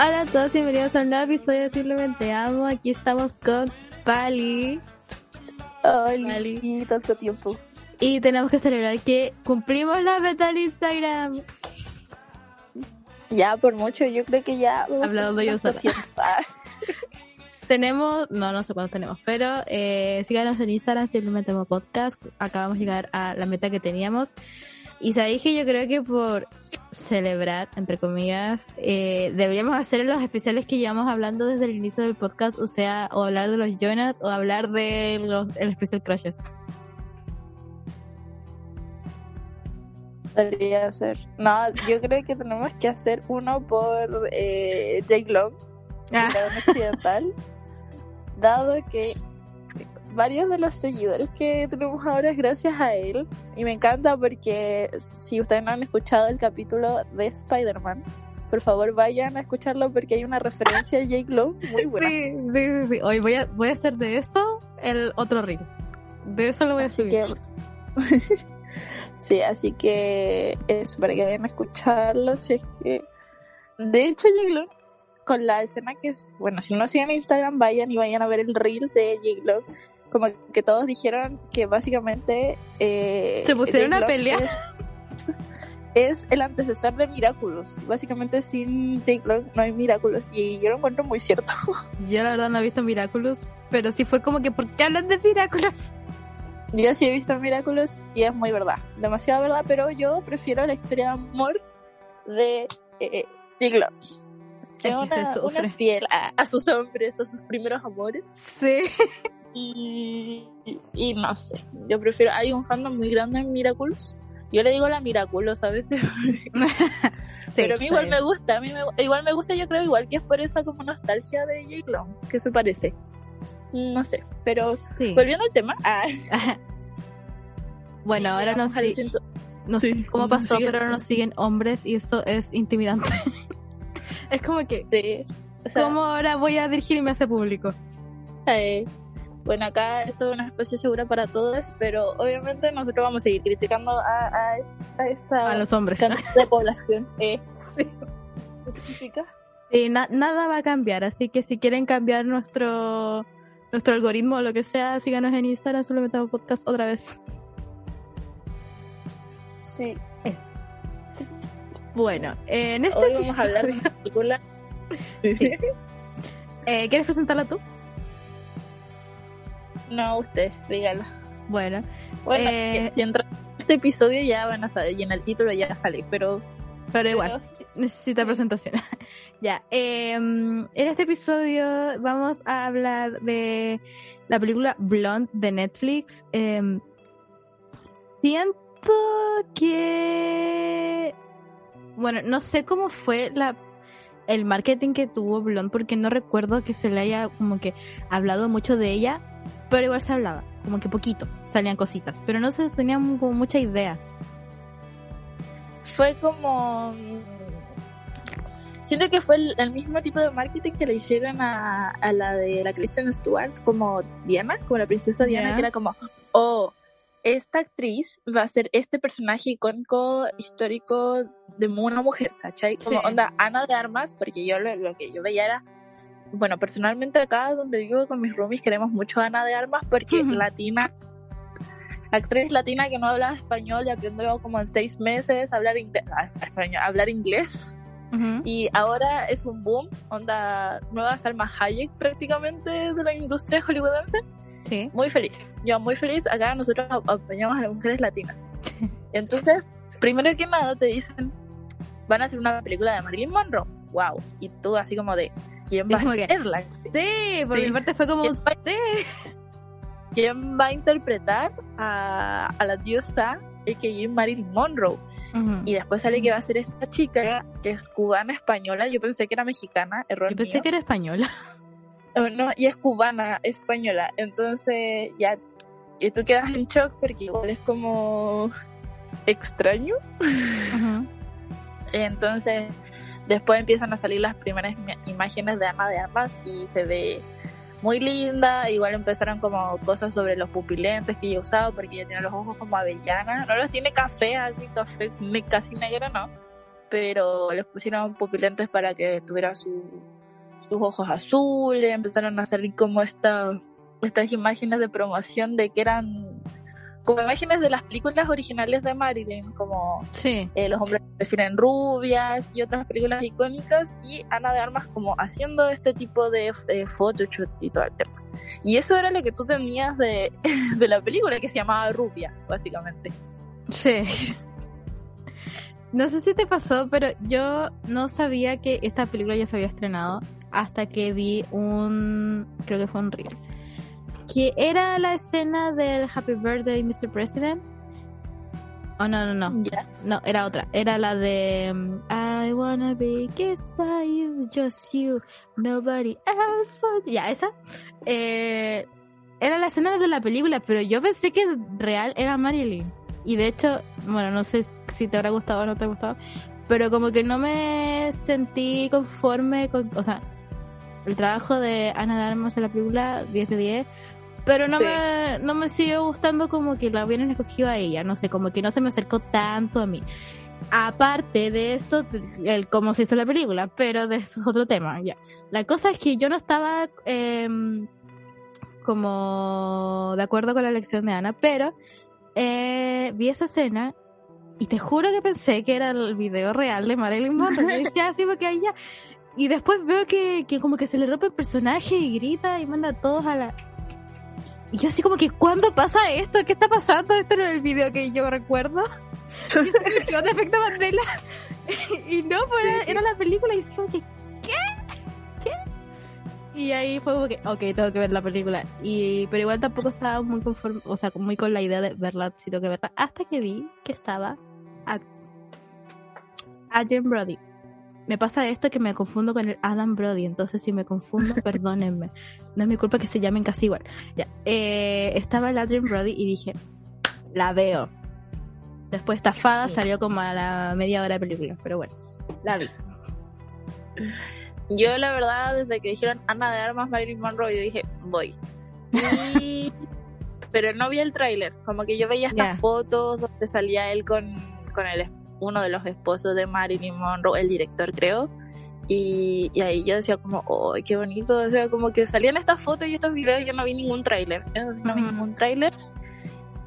Hola a todos y bienvenidos a un nuevo episodio de Simplemente Amo. Aquí estamos con Pali. Hola, tanto tiempo. Y tenemos que celebrar que cumplimos la meta del Instagram. Ya, por mucho, yo creo que ya. Hablando yo sola. tenemos, no, no sé cuántos tenemos, pero eh, síganos en Instagram, simplemente como podcast. Acabamos de llegar a la meta que teníamos. Y sabéis que yo creo que por celebrar, entre comillas, eh, deberíamos hacer los especiales que llevamos hablando desde el inicio del podcast, o sea, o hablar de los Jonas o hablar de los el especial Crushes. Debería ser. No, yo creo que tenemos que hacer uno por eh, Jake Long, ah. occidental, dado que varios de los seguidores que tenemos ahora es gracias a él. Y me encanta porque si ustedes no han escuchado el capítulo de Spider-Man, por favor vayan a escucharlo porque hay una referencia a Jake Long muy buena. Sí, sí, sí. Hoy voy a, voy a hacer de eso el otro ring. De eso lo voy a subir. sí, así que es para que vayan a escucharlo. Si es que... De hecho, Jake Long, con la escena que es, bueno, si no siguen Instagram, vayan y vayan a ver el reel de Jake Long como que todos dijeron que básicamente eh, se pusieron a pelear. es, el antecesor de Miraculous. Básicamente sin Jake Long no hay Miraculous. Y yo lo encuentro muy cierto. Yo la verdad no he visto Miraculous pero sí fue como que ¿por qué hablan de Miraculous? yo sí he visto Miraculous y es muy verdad. Demasiado verdad pero yo prefiero la historia de amor de eh, Jake Long. Que una, una, fiel a, a sus hombres, a sus primeros amores. Sí. Y, y, no sé, yo prefiero, hay un fandom muy grande en Miraculous. Yo le digo la Miraculous a veces. pero a mí igual me gusta, a mí me, igual me gusta, yo creo, igual que es por esa como nostalgia de Jake Long, que se parece. No sé, pero volviendo al tema. Ah. bueno, ahora nos, no sé cómo pasó, pero ahora nos siguen hombres y eso es intimidante. es como que, sí. ¿cómo ahora voy a dirigirme a ese público? Eh, bueno, acá esto es una especie segura para todos, pero obviamente nosotros vamos a seguir criticando a, a, a esta a los hombres de población eh, sí. nada va a cambiar, así que si quieren cambiar nuestro nuestro algoritmo o lo que sea, síganos en Instagram, solamente podcast otra vez. Sí. Es. Bueno, en este Hoy vamos a hablar de película. Eh, ¿Quieres presentarla tú? No, usted, dígalo. Bueno, bueno eh, si entra este episodio ya van a salir, y en el título ya sale, pero. Pero igual, necesita presentación. ya, em, en este episodio vamos a hablar de la película Blonde de Netflix. Em, siento que. Bueno, no sé cómo fue la el marketing que tuvo Blonde porque no recuerdo que se le haya como que hablado mucho de ella pero igual se hablaba, como que poquito, salían cositas, pero no se tenía como mucha idea. Fue como... Siento que fue el, mismo tipo de marketing que le hicieron a, a, la de la Kristen Stewart, como Diana, como la princesa Diana, que era como, oh, esta actriz va a ser este personaje icónico histórico de una mujer, ¿cachai? Como onda Ana de Armas, porque yo lo, lo que yo veía era bueno, personalmente acá donde vivo con mis roomies queremos mucho a Ana de Armas porque latina, actriz latina que no hablaba español y aprendió como en seis meses a hablar, ah, hablar inglés. Y ahora es un boom, onda nueva Salma Hayek prácticamente de la industria hollywoodense. Sí. Muy feliz. Yo muy feliz. Acá nosotros apoyamos a las mujeres latinas. Entonces, primero que nada te dicen, van a hacer una película de Marilyn Monroe. Wow. Y tú así como de, quién va a serla. Sí, por mi parte fue como ¿Quién Va, ¿Quién va a interpretar a, a la diosa a.k.a. Marilyn Monroe. Y después sale que va a ser esta chica que es cubana española. Yo pensé que era mexicana, error. Yo pensé que era española. Oh, no, y es cubana, española. Entonces ya y tú quedas en shock porque igual es como extraño. Entonces, después empiezan a salir las primeras imágenes de Ana de Armas y se ve muy linda. Igual empezaron como cosas sobre los pupilentes que ella usaba porque ella tiene los ojos como avellana. No los tiene café, así café casi negro, no. Pero les pusieron pupilentes para que tuviera su, sus ojos azules. Empezaron a salir como estas imágenes de promoción de que eran como imágenes de las películas originales de Marilyn, como eh, Los hombres prefieren rubias y otras películas icónicas, y Ana de Armas como haciendo este tipo de eh, photoshoot y todo el tema. Y eso era lo que tú tenías de, de la película, que se llamaba Rubia, básicamente. Sí. No sé si te pasó, pero yo no sabía que esta película ya se había estrenado hasta que vi un, creo que fue un reel que era la escena del Happy Birthday Mr. President. Oh, no, no, no. No, era otra. Era la de um, I wanna be kissed by you, just you, nobody else but Ya, esa. Eh, era la escena de la película, pero yo pensé que real era Marilyn. Y de hecho, bueno, no sé si te habrá gustado o no te ha gustado, pero como que no me sentí conforme con, o sea, el trabajo de Ana Darmas en la película 10 de 10 pero no, me, no me sigue gustando como que la hubieran escogido a ella, no sé, como que no se me acercó tanto a mí. Aparte de eso, el cómo se hizo la película, pero de eso es otro tema, ya. La cosa es que yo no estaba em, como de acuerdo con la elección de Ana, pero eh, vi esa escena y te juro que pensé que era el video real de Marilyn Monroe. Y decía así porque ya. Y después veo que, que como que se le rompe el personaje y grita y manda a todos a la y yo así como que, ¿cuándo pasa esto? ¿Qué está pasando? Esto no es el video que yo recuerdo. y de efecto Mandela. y no, pues era, la película y decía que, ¿qué? ¿Qué? Y ahí fue como que, ok, tengo que ver la película. Y, pero igual tampoco estaba muy conforme, o sea, muy con la idea de verla, si tengo que verla. Hasta que vi que estaba a, a Jim Brody me pasa esto que me confundo con el Adam Brody, entonces si me confundo, perdónenme. No es mi culpa que se llamen casi igual. Ya. Eh, estaba el Adrian Brody y dije, la veo. Después estafada salió como a la media hora de película, pero bueno, la vi. Yo la verdad, desde que dijeron Ana de Armas, Marilyn Monroe, yo dije, voy. pero no vi el tráiler, como que yo veía estas fotos donde salía él con, con el uno de los esposos de Marilyn Monroe, el director creo. Y, ahí yo decía como, oh, qué bonito, o sea, como que salían estas fotos y estos videos, yo no vi ningún tráiler, no vi ningún tráiler.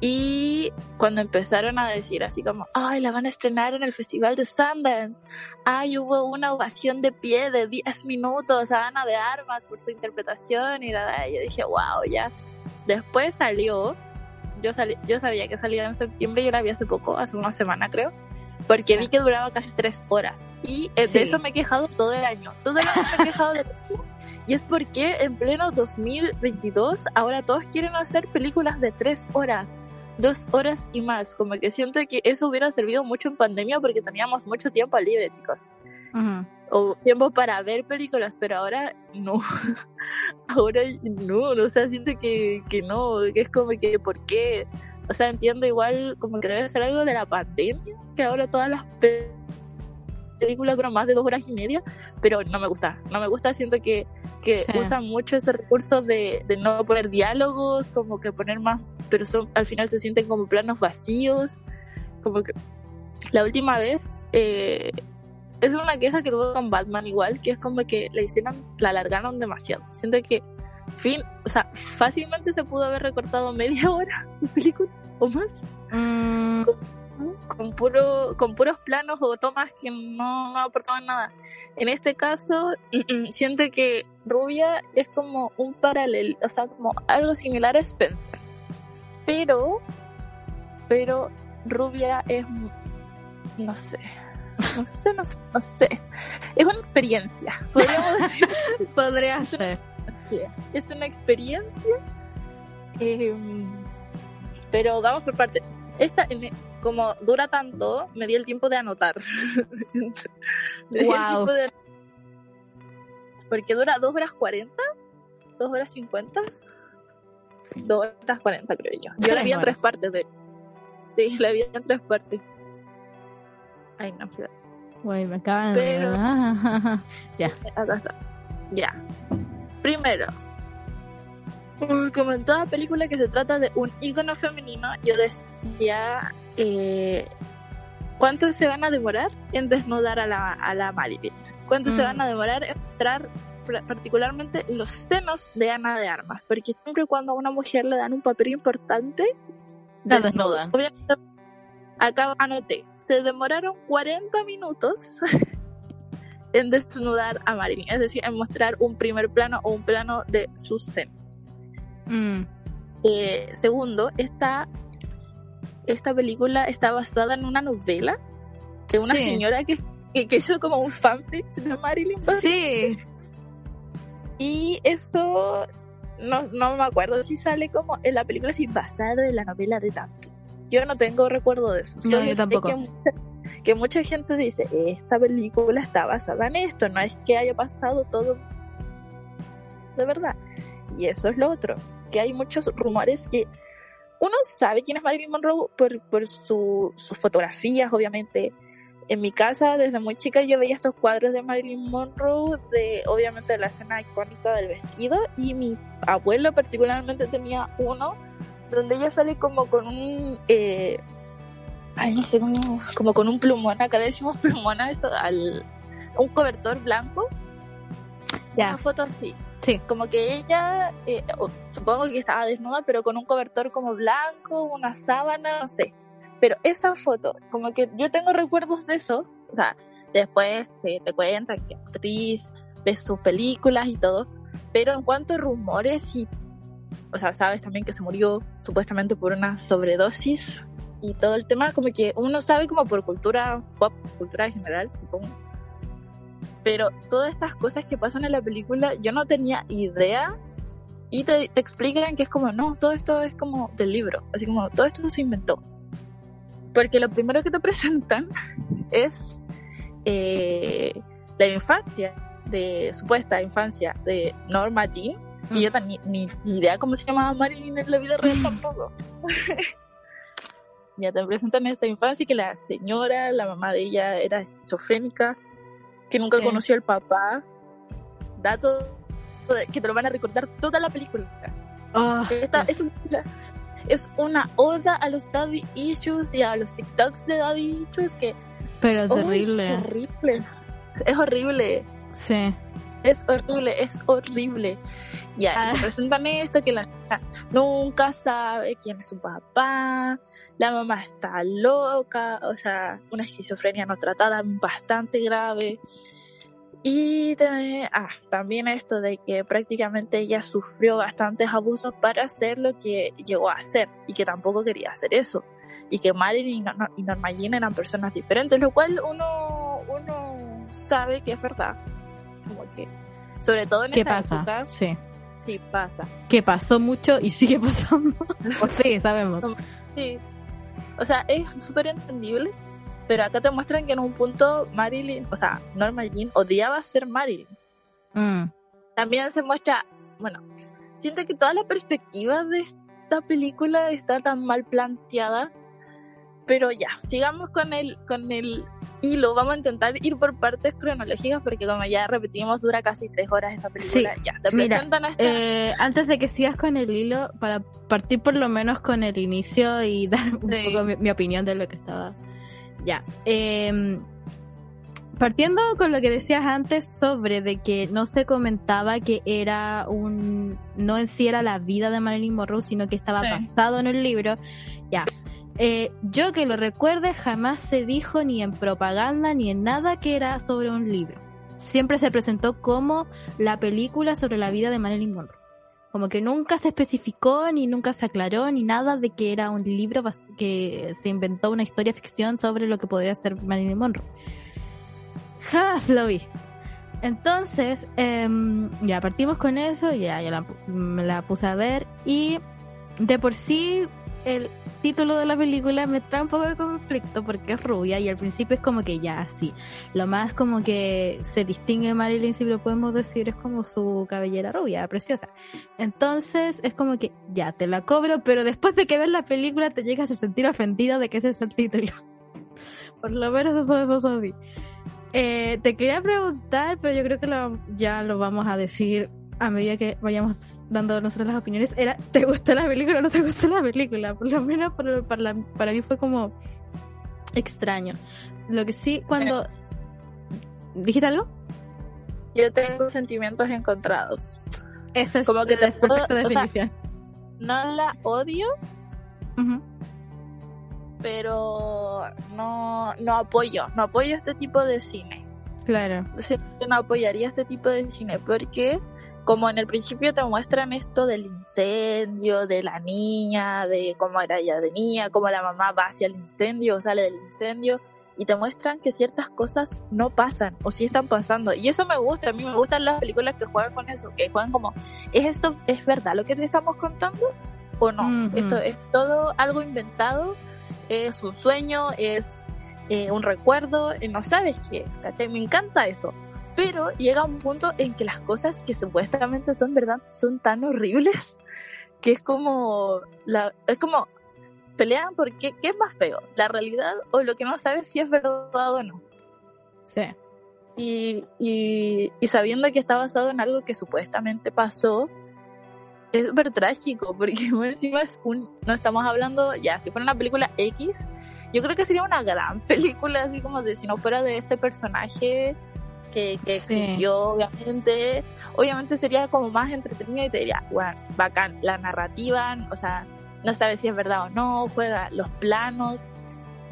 Y cuando empezaron a decir así como, ay, la van a estrenar en el Festival de Sundance, ay, hubo una ovación de pie de 10 minutos a Ana de Armas por su interpretación y nada, yo dije, wow, ya. Después salió, yo, salí, yo sabía que salía en septiembre, yo la vi hace poco, hace una semana creo, porque vi que duraba casi tres horas. Y eh, de eso me he quejado todo el año. Todo el año me he quejado de Y es porque en pleno 2022 ahora todos quieren hacer películas de tres horas, dos horas y más. Como que siento que eso hubiera servido mucho en pandemia porque teníamos mucho tiempo libre, chicos. O tiempo para ver películas, pero ahora no. ahora no, o sea, siento que, que no, que es como que, ¿por qué? O sea, entiendo igual como que debe ser algo de la pandemia, que ahora todas las películas duran más de dos horas y media, pero no me gusta, no me gusta, siento que, que usan mucho ese recurso de, de, no poner diálogos, como que poner más, pero son, al final se sienten como planos vacíos, como que la última vez, eh, es una queja que tuvo con Batman igual, que es como que la hicieron, la alargaron demasiado, siento que fin, o sea, fácilmente se pudo haber recortado media hora de película o más. Mm. Con, puro, con puros planos o tomas que no, aportaban nada. En este caso, siento que Rubia es como un paralelo, o sea, como algo similar a Spencer. Pero, pero Rubia es, no sé, no sé, no sé, no sé. Es una experiencia, podríamos decir. Podría ser es una experiencia. Em, pero vamos por parte. esta, como dura tanto, me di el tiempo de anotar. wow. Porque dura 2 horas 40, 2 horas 50, 2 horas 40 creo yo. Yo la vi en tres partes de... Sí, la vi en tres partes. Ay, no, Güey, me acaban de... Pero... ya. Ya. Primero, como en toda película que se trata de un ícono femenino, yo decía, eh, ¿cuánto se van a demorar en desnudar a la, a la Marilyn? ¿Cuánto se mm. van a demorar en mostrar particularmente los senos de Ana de Armas? Porque siempre cuando a una mujer le dan un papel importante, la desnudan. Obviamente, acá anoté, se demoraron 40 minutos en desnudar a Marilyn, es decir, en mostrar un primer plano o un plano de sus senos. Mm. Eh, segundo, esta, esta película está basada en una novela de una señora que, que, hizo como un fanfic de Marilyn Sí. Y eso no, no me acuerdo si sale como en la película si basada en la novela de tanto. Yo no tengo recuerdo de eso. No, yo tampoco. Que que mucha gente dice, esta película está basada en esto, no es que haya pasado todo de verdad. Y eso es lo otro que hay muchos rumores que uno sabe quién es Marilyn Monroe por, por sus fotografías, obviamente. En mi casa, desde muy chica, yo veía estos cuadros de Marilyn Monroe, de obviamente la escena icónica del vestido, y mi abuelo particularmente tenía uno donde ella sale como con un, eh, ay, no sé, como, con un plumón, acá le decimos plumón a eso, al, un cobertor blanco. Ya. Una foto así. Sí. Como que ella, eh, supongo que estaba desnuda, pero con un cobertor como blanco, una sábana, no sé. Pero esa foto, como que yo tengo recuerdos de eso. O sea, después te, te cuentan que actriz, ves sus películas y todo. Pero en cuanto a rumores y, o sea, sabes también que se murió supuestamente por una sobredosis y todo el tema, como que uno sabe como por cultura pop, cultura en general, supongo pero todas estas cosas que pasan en la película, yo no tenía idea. Y te, te explican que es como, no, todo esto es como del libro. Así como, todo esto se inventó. Porque lo primero que te presentan es eh, la infancia, de supuesta infancia de Norma Jean. Y yo mm. ni, ni, idea cómo se llamaba Marilyn en la vida real tampoco. ya te presentan esta infancia que la señora, la mamá de ella era esquizofrénica que nunca conoció al papá. Dato que te lo van a recordar toda la película. Ah, es, una oda a los daddy issues y a los TikToks de daddy issues que... Pero es terrible. Es horrible. Es horrible. Sí. Es horrible, es horrible. Ya, ah. presentan esto, que la nunca sabe quién es su papá, la mamá está loca, o sea, una esquizofrenia no tratada bastante grave. Y también, ah, también esto de que prácticamente ella sufrió bastantes abusos para hacer lo que llegó a hacer y que tampoco quería hacer eso. Y que Marilyn y Norma Jean eran personas diferentes, lo cual uno, uno sabe que es verdad. Como que, sobre todo en ¿Qué esa pasa? época, sí. Sí, pasa. Que pasó mucho y sigue pasando. o sí, sabemos. Sí. O sea, es súper entendible, pero acá te muestran que en un punto Marilyn, o sea, Norma Jean odiaba ser Marilyn. Mm. También se muestra, bueno, siento que toda la perspectiva de esta película está tan mal planteada, pero ya, sigamos con el, con el y lo vamos a intentar ir por partes cronológicas porque como ya repetimos dura casi tres horas esta película. Ya te Mira, eh, antes de que sigas con el hilo para partir por lo menos con el inicio y dar un poco mi, opinión de lo que estaba. Ya eh, partiendo con lo que decías antes sobre de que no se comentaba que era un no en sí era la vida de Marilyn Monroe sino que estaba basado en el libro ya eh, yo que lo recuerde, jamás se dijo ni en propaganda ni en nada que era sobre un libro. Siempre se presentó como la película sobre la vida de Marilyn Monroe. Como que nunca se especificó ni nunca se aclaró ni nada de que era un libro que se inventó una historia ficción sobre lo que podría ser Marilyn Monroe. Jamás lo vi. Entonces, em, ya partimos con eso, ya, la, la puse a ver y de por sí el título de la película me trae un poco de conflicto porque es rubia y al principio es como que ya, sí. Lo más como que se distingue Marilyn, si lo podemos decir, es como su cabellera rubia, preciosa. Entonces es como que ya, te la cobro, pero después de que ves la película te llegas a sentir ofendido de que ese es el título. Por lo menos eso me pasó a mí. Eh, te quería preguntar, pero yo creo que ya lo vamos a decir a medida que vayamos dando nosotros las opiniones. Era, ¿te gustó la película o no te gustó la película? Por lo menos para, para, mí fue como extraño. Lo que sí, cuando... ¿Dijiste algo? Yo tengo sentimientos encontrados. Esa es como que te definición. no la odio, pero no, no apoyo, no apoyo este tipo de cine. Claro. no apoyaría este tipo de cine porque como en el principio te muestran esto del incendio, de la niña, de cómo era ella de niña, cómo la mamá va hacia el incendio o sale del incendio y te muestran que ciertas cosas no pasan o sí están pasando. Y eso me gusta, a mí me gustan las películas que juegan con eso, que juegan como, ¿es esto, es verdad lo que te estamos contando o no? Esto es todo algo inventado es un sueño, es eh, un recuerdo, eh, no sabes qué es, ¿cachai? Me encanta eso. Pero llega un punto en que las cosas que supuestamente son verdad son tan horribles que es como, la, es como, pelean porque qué es más feo, la realidad o lo que no sabes si es verdad o no. Sí. Y, y, y sabiendo que está basado en algo que supuestamente pasó, es súper trágico, porque encima es un, no estamos hablando, ya, si fuera una película X, yo creo que sería una gran película, así como de si no fuera de este personaje que, que existió, obviamente, obviamente sería como más entretenido y te diría, bueno, bacán, la narrativa, o sea, no sabes si es verdad o no, juega los planos,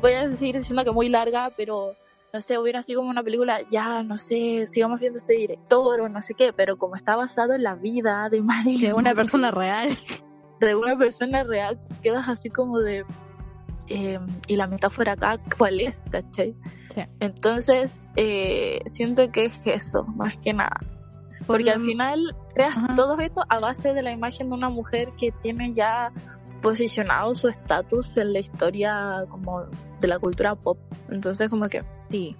voy a seguir diciendo que muy larga, pero no sé, hubiera sido como una película, ya, no sé, sigamos viendo este director o no sé qué, pero como está basado en la vida de Marilyn. De una persona real. De una persona real, quedas así como de... Em, y la metáfora acá, ¿cuál es? ¿Cachai? Sí. Entonces, eh, siento que es eso, más que nada. Porque al final creas todo esto a base de la imagen de una mujer que tiene ya posicionado su estatus en la historia como de la cultura pop. Entonces como que sí.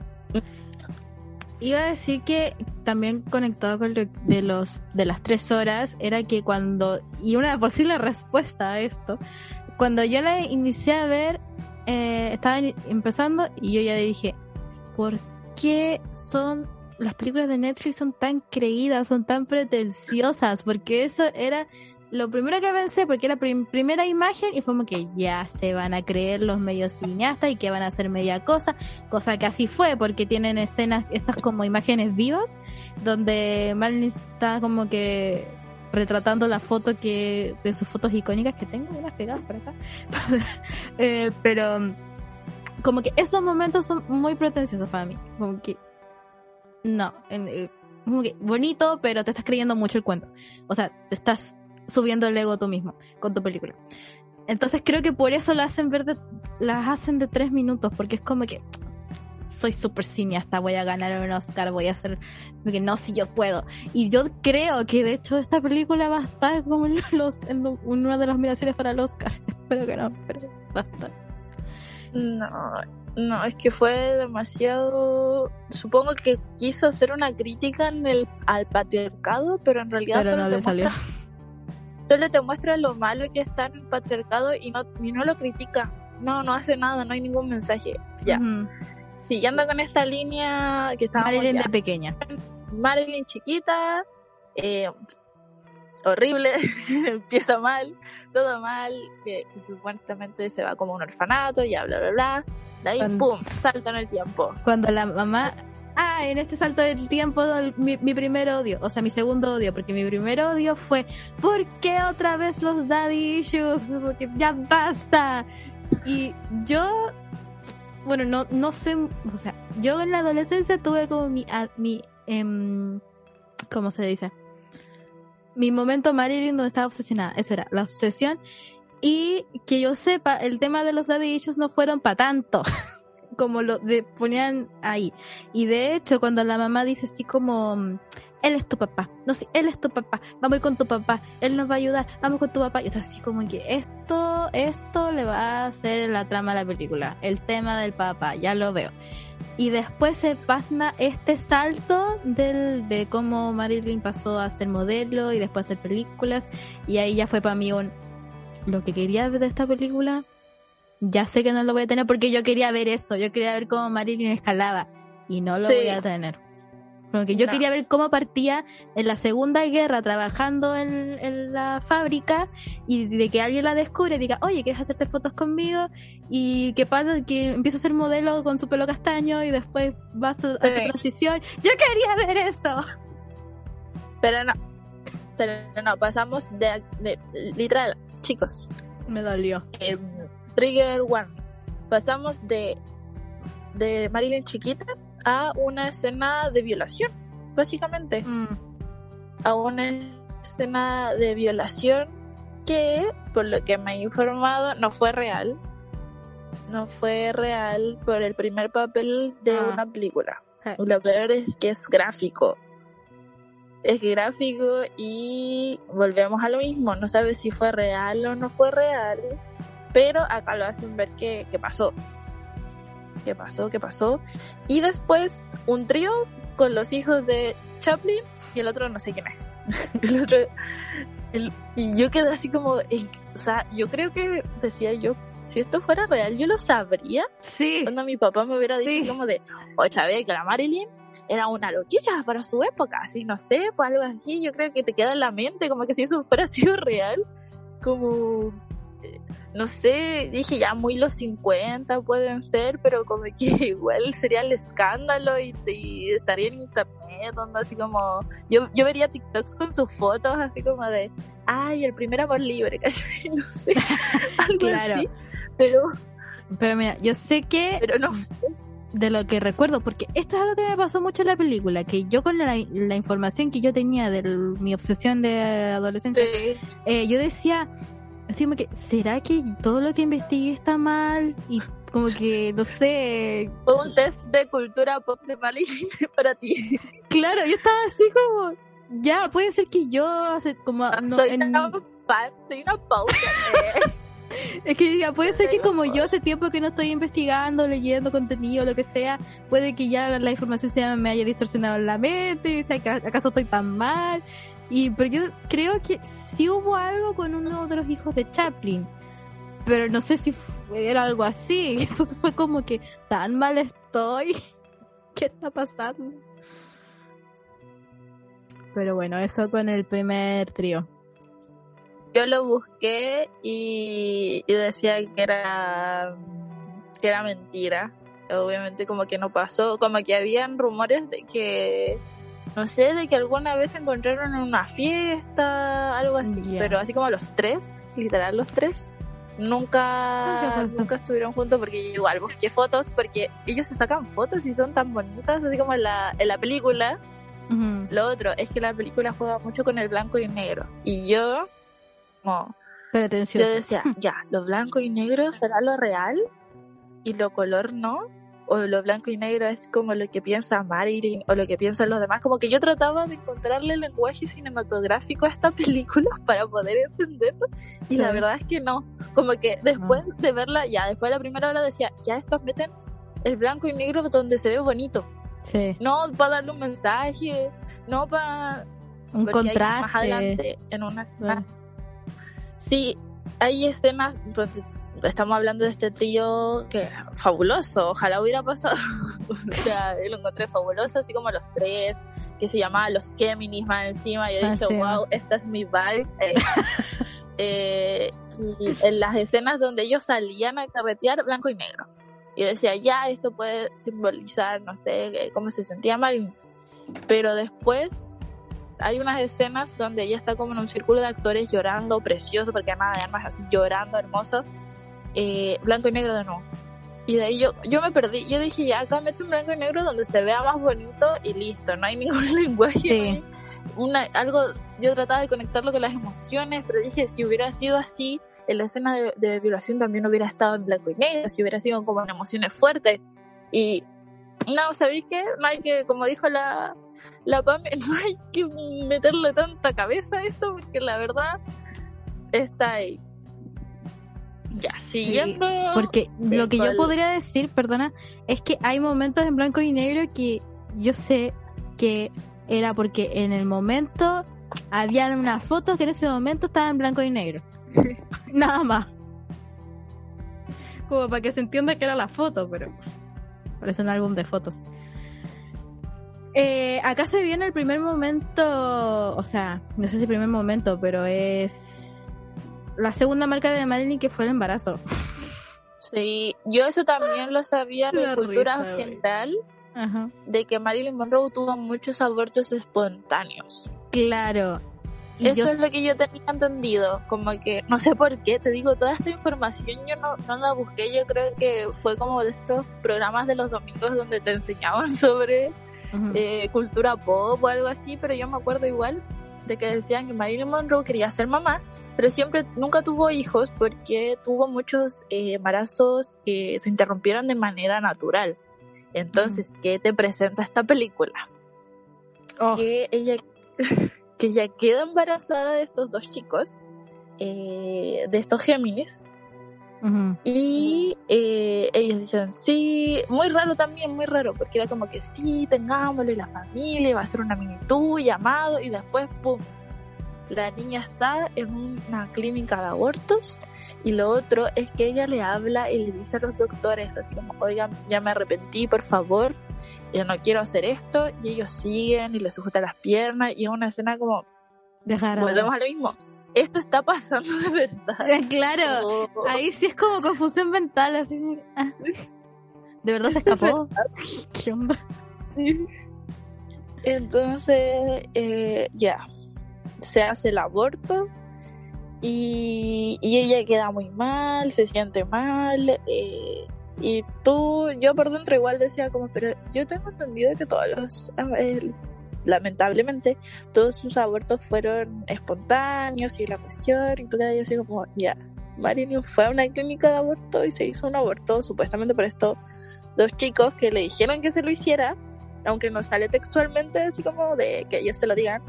Iba a decir que también conectado con lo de los de las tres horas era que cuando y una posible respuesta a esto cuando yo la inicié a ver eh, estaba empezando y yo ya dije ¿por qué son las películas de Netflix son tan creídas, son tan pretenciosas? Porque eso era lo primero que pensé, porque era la primera imagen, y fue como que ya se van a creer los medios cineastas y que van a hacer media cosa, cosa que así fue, porque tienen escenas, estas como imágenes vivas, donde Marilyn está como que retratando la foto que, de sus fotos icónicas que tengo unas pegadas por acá. Eh, pero como que esos momentos son muy pretenciosos para mí, como que no, eh, como que bonito, pero te estás creyendo mucho el cuento. O sea, te estás subiendo el ego tú mismo con tu película. Entonces creo que por eso la hacen ver las hacen de tres minutos, porque es como que soy súper cineasta, voy a ganar un Oscar, voy a hacer que no, si yo puedo. Y yo creo que de hecho esta película va a estar como en, los, en una de las miraciones para el Oscar. Espero que no, pero va a estar. No, no, es que fue demasiado. Supongo que quiso hacer una crítica en el, al patriarcado, pero en realidad solo no salió solo te muestra lo malo que está en el patriarcado y no, y no lo critica. No, no hace nada, no hay ningún mensaje. Ya. Siguiendo con esta línea que estaba Marilyn de pequeña. Marilyn chiquita, eh, horrible, empieza mal, todo mal, que, supuestamente se va como a un orfanato, y bla, bla, bla. De ahí, pum, salta en el tiempo. Cuando la mamá ah, en este salto del tiempo, mi, primer odio, o sea, mi segundo odio, porque mi primer odio fue, ¿por qué otra vez los daddy issues? Porque ya basta. Y yo, bueno, no, no sé, o sea, yo en la adolescencia tuve como mi, mi em, ¿cómo se dice? Mi momento Marilyn donde estaba obsesionada, esa era la obsesión. Y que yo sepa, el tema de los daddy no fueron para tanto. como lo ponían ahí. Y de hecho, cuando la mamá dice así como, él es tu papá, no, si él es tu papá, vamos a ir con tu papá, él nos va a ayudar, vamos con tu papá. Y está así como que esto, esto le va a hacer la trama de la película, el tema del papá, ya lo veo. Y después se pasa este salto del, de cómo Marilyn pasó a ser modelo y después a hacer películas. Y ahí ya fue para mí un, lo que quería ver de esta película, ya sé que no lo voy a tener porque yo quería ver eso, yo quería ver cómo Marilyn escalaba. Y no lo voy a tener. Porque yo quería ver cómo partía en la Segunda Guerra trabajando en, la fábrica y de que alguien la descubre y diga, oye, ¿quieres hacerte fotos conmigo? Y que pasa que empieza a ser modelo con su pelo castaño y después va a hacer transición. Yo quería ver eso. Pero no, pero no, pasamos de, literal, chicos. Me dolió. Em, trigger one. Pasamos de, de Marilyn chiquita a una escena de violación, básicamente. Mm. A una escena de violación que, por lo que me he informado, no fue real. No fue real por el primer papel de ah. una película. Lo peor es que es gráfico. Es gráfico y volvemos a lo mismo. No sabes si fue real o no fue real. Pero acá lo hacen ver que, que pasó qué pasó, qué pasó. Y después un trío con los hijos de Chaplin y el otro no sé quién es. el otro, y yo quedé así como, o sea, yo creo que decía yo, si esto fuera real, yo lo sabría. Sí. Cuando mi papá me hubiera dicho como de, oye, ¿sabes que la Marilyn era una loquilla para su época? Así, no sé, pues algo así, yo creo que te queda en la mente, como que si eso fuera sido real, como no sé, dije ya muy los 50 pueden ser, pero como que igual sería el escándalo y, estaría en internet, donde así como, yo, yo vería TikToks con sus fotos así como de, ay, el primer amor libre, no sé, algo así, pero... Pero mira, yo sé que... Pero no. de lo que recuerdo, porque esto es algo que me pasó mucho en la película, que yo con la, información que yo tenía de mi obsesión de adolescencia, eh, yo decía, así como que, ¿será que todo lo que investigué está mal? Y como que, no sé. Un test de cultura pop de Marilyn para ti. Claro, yo estaba así como, ya, puede ser que yo hace como... Ah, soy una fan, soy una pausa. Es que diga, puede ser que como yo hace tiempo que no estoy investigando, leyendo contenido, lo que sea, puede que ya la información se me haya distorsionado en la mente, ¿acaso estoy tan mal? Y, pero yo creo que sí hubo algo con uno de los hijos de Chaplin. Pero no sé si fue, era algo así. Entonces fue como que tan mal estoy. ¿Qué está pasando? Pero bueno, eso con el primer trío. Yo lo busqué y, y decía que era que era mentira. Obviamente como que no pasó, como que habían rumores de que no sé, de que alguna vez se encontraron en una fiesta, algo así, pero así como los tres, literal los tres, nunca, nunca estuvieron juntos porque yo igual busqué fotos porque ellos se sacan fotos y son tan bonitas, así como en la, en la película. Lo otro es que la película juega mucho con el blanco y negro. Y yo, como, pero atención. yo decía, ya, lo blanco y negro será lo real y lo color no o lo blanco y negro es como lo que piensa Marilyn o lo que piensan los demás. Como que yo trataba de encontrarle el lenguaje cinematográfico a esta película para poder entenderlo y la verdad es que no. Como que después ah. de verla, ya después de la primera hora decía, ya estos meten el blanco y negro donde se ve bonito. Sí. No para darle un mensaje, no para... Un contraste. Más adelante, en una escena. Sí, hay escenas, estamos hablando de este trío que fabuloso, ojalá hubiera pasado. o sea, lo encontré fabuloso, así como los tres, que se llamaban los Géminis más encima. Yo dije, wow, esta es mi vibe. Eh, en las escenas donde ellos salían a carretear, blanco y negro. Y decía, ya, esto puede simbolizar, no sé, eh, cómo se sentía mal. Pero después hay unas escenas donde ella está como en un círculo de actores llorando, precioso, porque nada, además así llorando, hermoso eh, blanco y negro de nuevo. Y de ahí yo, yo me perdí. Yo dije, ya, acá meto un blanco y negro donde se vea más bonito y listo. No hay ningún lenguaje. Una, algo, yo trataba de conectarlo con las emociones, pero dije, si hubiera sido así, en la escena de, violación también hubiera estado en blanco y negro, si hubiera sido como en emociones fuertes. Y no, ¿sabéis qué? No hay que, como dijo la, la Pame, no hay que meterle tanta cabeza a esto porque la verdad está ahí. Ya, siguiendo. porque lo que yo podría decir, perdona, es que hay momentos en blanco y negro que yo sé que era porque en el momento había una foto que en ese momento estaba en blanco y negro. Nada más. Como para que se entienda que era la foto, pero parece un álbum de fotos. Eh, acá se viene el primer momento, o sea, no sé si el primer momento, pero es la segunda marca de Marilyn que fue el embarazo. Sí, yo eso también lo sabía de cultura general, de que Marilyn Monroe tuvo muchos abortos espontáneos. Claro, eso es lo que yo tenía entendido, como que no sé por qué, te digo, toda esta información yo no, no la busqué, yo creo que fue como de estos programas de los domingos donde te enseñaban sobre eh, cultura pop o algo así, pero yo me acuerdo igual de que decían que Marilyn Monroe quería ser mamá, pero siempre nunca tuvo hijos porque tuvo muchos eh, embarazos que se interrumpieron de manera natural. Entonces, ¿qué te presenta esta película? Oh. Que ella que ella queda embarazada de estos dos chicos, eh, de estos Géminis. Y eh, ellos dicen, sí, muy raro también, muy raro, porque era como que sí, tengámoslo y la familia, va a ser una minitud, llamado, y después, ¡pum! La niña está en una clínica de abortos y lo otro es que ella le habla y le dice a los doctores así como, oigan, ya me arrepentí, por favor, yo no quiero hacer esto, y ellos siguen y le sujetan las piernas, y es una escena como, Dejar volvemos a lo mismo. Esto está pasando de verdad. Eh, claro, oh. ahí sí es como confusión mental, así. Ah. ¿De verdad se escapó? ¿Qué onda? Entonces, eh, ya, se hace el aborto y, y, ella queda muy mal, se siente mal. Eh, y tú, yo por dentro igual decía como, pero yo tengo entendido que todos los, lamentablemente, todos sus abortos fueron espontáneos y la cuestión, y tú quedas así como, ya, Marilyn fue a una clínica de aborto y se hizo un aborto supuestamente por estos dos chicos que le dijeron que se lo hiciera, aunque no sale textualmente así como de que ellos se lo digan,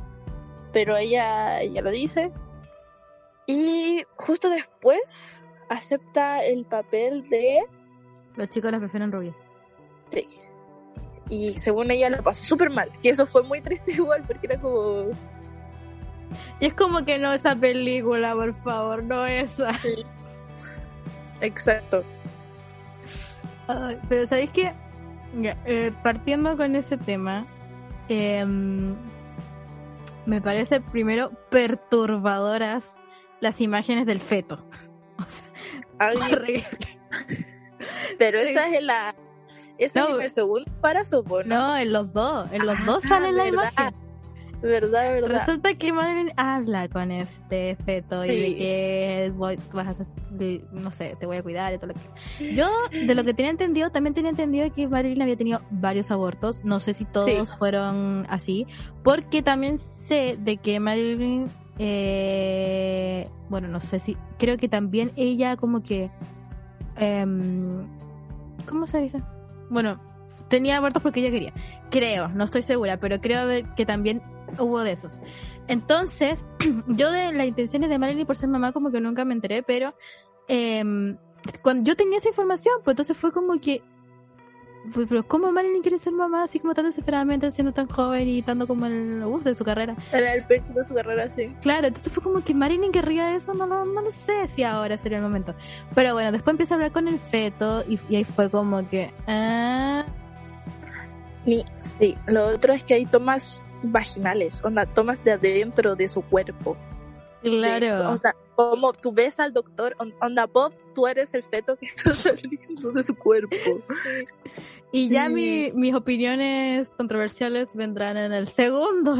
pero ella, ella lo dice. Y justo después acepta el papel de los chicos las prefieren rubias. Sí. Y según ella lo pasó súper mal. Que eso fue muy triste igual, porque era como... Y es como que no esa película, por favor, no esa. Exacto. pero ¿sabéis qué? Eh, partiendo con ese tema, em, me parece primero perturbadoras las imágenes del feto. O sea, pero esa es la. Esa es el segundo embarazo, ¿no? en los dos. En los ah, dos sale la imagen. Verdad, verdad. Resulta que Marilyn habla con este feto y de que vas a no sé, te voy a cuidar y todo lo que. Yo, de lo que tenía entendido, también tenía entendido que Marilyn había tenido varios abortos. No sé si todos fueron así. Porque también sé de que Marilyn, eh, bueno, no sé si, creo que también ella como que Em, ¿Cómo se dice? Bueno, tenía abortos porque ella quería. Creo, no estoy segura, pero creo que también hubo de esos. Entonces, yo de las intenciones de Marilyn por ser mamá como que nunca me enteré, pero eh, cuando yo tenía esa información, pues entonces fue como que pues, pero ¿cómo Marilyn quiere ser mamá así como tan desesperadamente siendo tan joven y estando como en el bus de su carrera? En el pecho de su carrera, sí. Claro, entonces fue como que Marilyn querría eso, no, no, no lo sé si ahora sería el momento. Pero bueno, después empieza a hablar con el feto y, ahí fue como que... Ah. Sí, lo otro es que hay tomas vaginales, onda, tomas de adentro de su cuerpo. Claro. como tú ves al doctor, onda Bob, tú eres el feto que está saliendo de su cuerpo. Y ya mis opiniones controversiales vendrán en el segundo.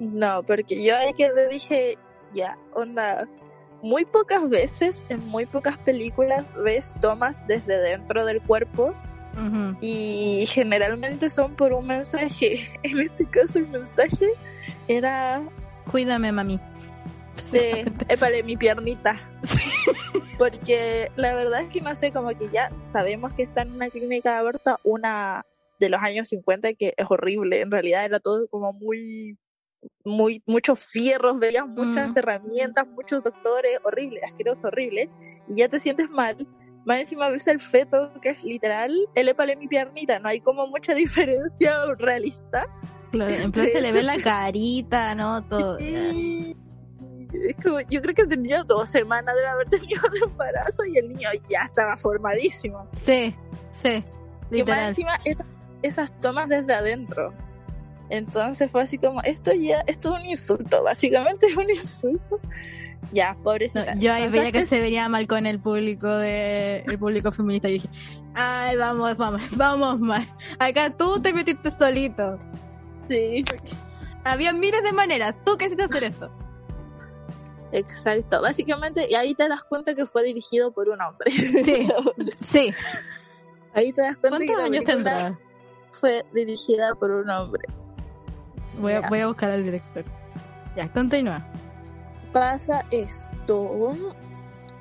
No, porque yo ahí que le dije, ya, onda, muy pocas veces, en muy pocas películas ves tomas desde dentro del cuerpo y generalmente son por un mensaje. En este caso el mensaje era Cuídame, mami. Sí, épale mi piernita. Porque la verdad es que no sé, como que ya sabemos que está en una clínica de aborto una de los años 50 que es horrible, en realidad era todo como muy muy muchos fierros, veías muchas Mm. herramientas, muchos doctores, horrible, asqueroso, horrible, y ya te sientes mal. Más encima ves el feto, que es literal, el épale mi piernita, no hay como mucha diferencia realista. Claro, en plan se le ve la carita, ¿no? Todo. Y es como, yo creo que tenía dos semanas de haber tenido de embarazo y el niño ya estaba formadísimo. Sí, sí, Y más literal. encima esas, esas tomas desde adentro. Entonces fue así como, esto ya, esto es un insulto, básicamente es un insulto. Ya, No, pobrecita. yo ahí veía que se vería mal con el público de el público feminista y dije, ay, vamos, vamos, vamos mal. Acá tú te metiste solito. Sí, Había miles de maneras. Tú quisiste hacer esto. exacto. Básicamente, y ahí te das cuenta que fue dirigido por un hombre. Sí. Sí. ahí te das cuenta que ¿Cuántos la años tendrá? fue dirigida por un hombre. Voy a, voy a buscar al director. Ya, continúa. Pasa esto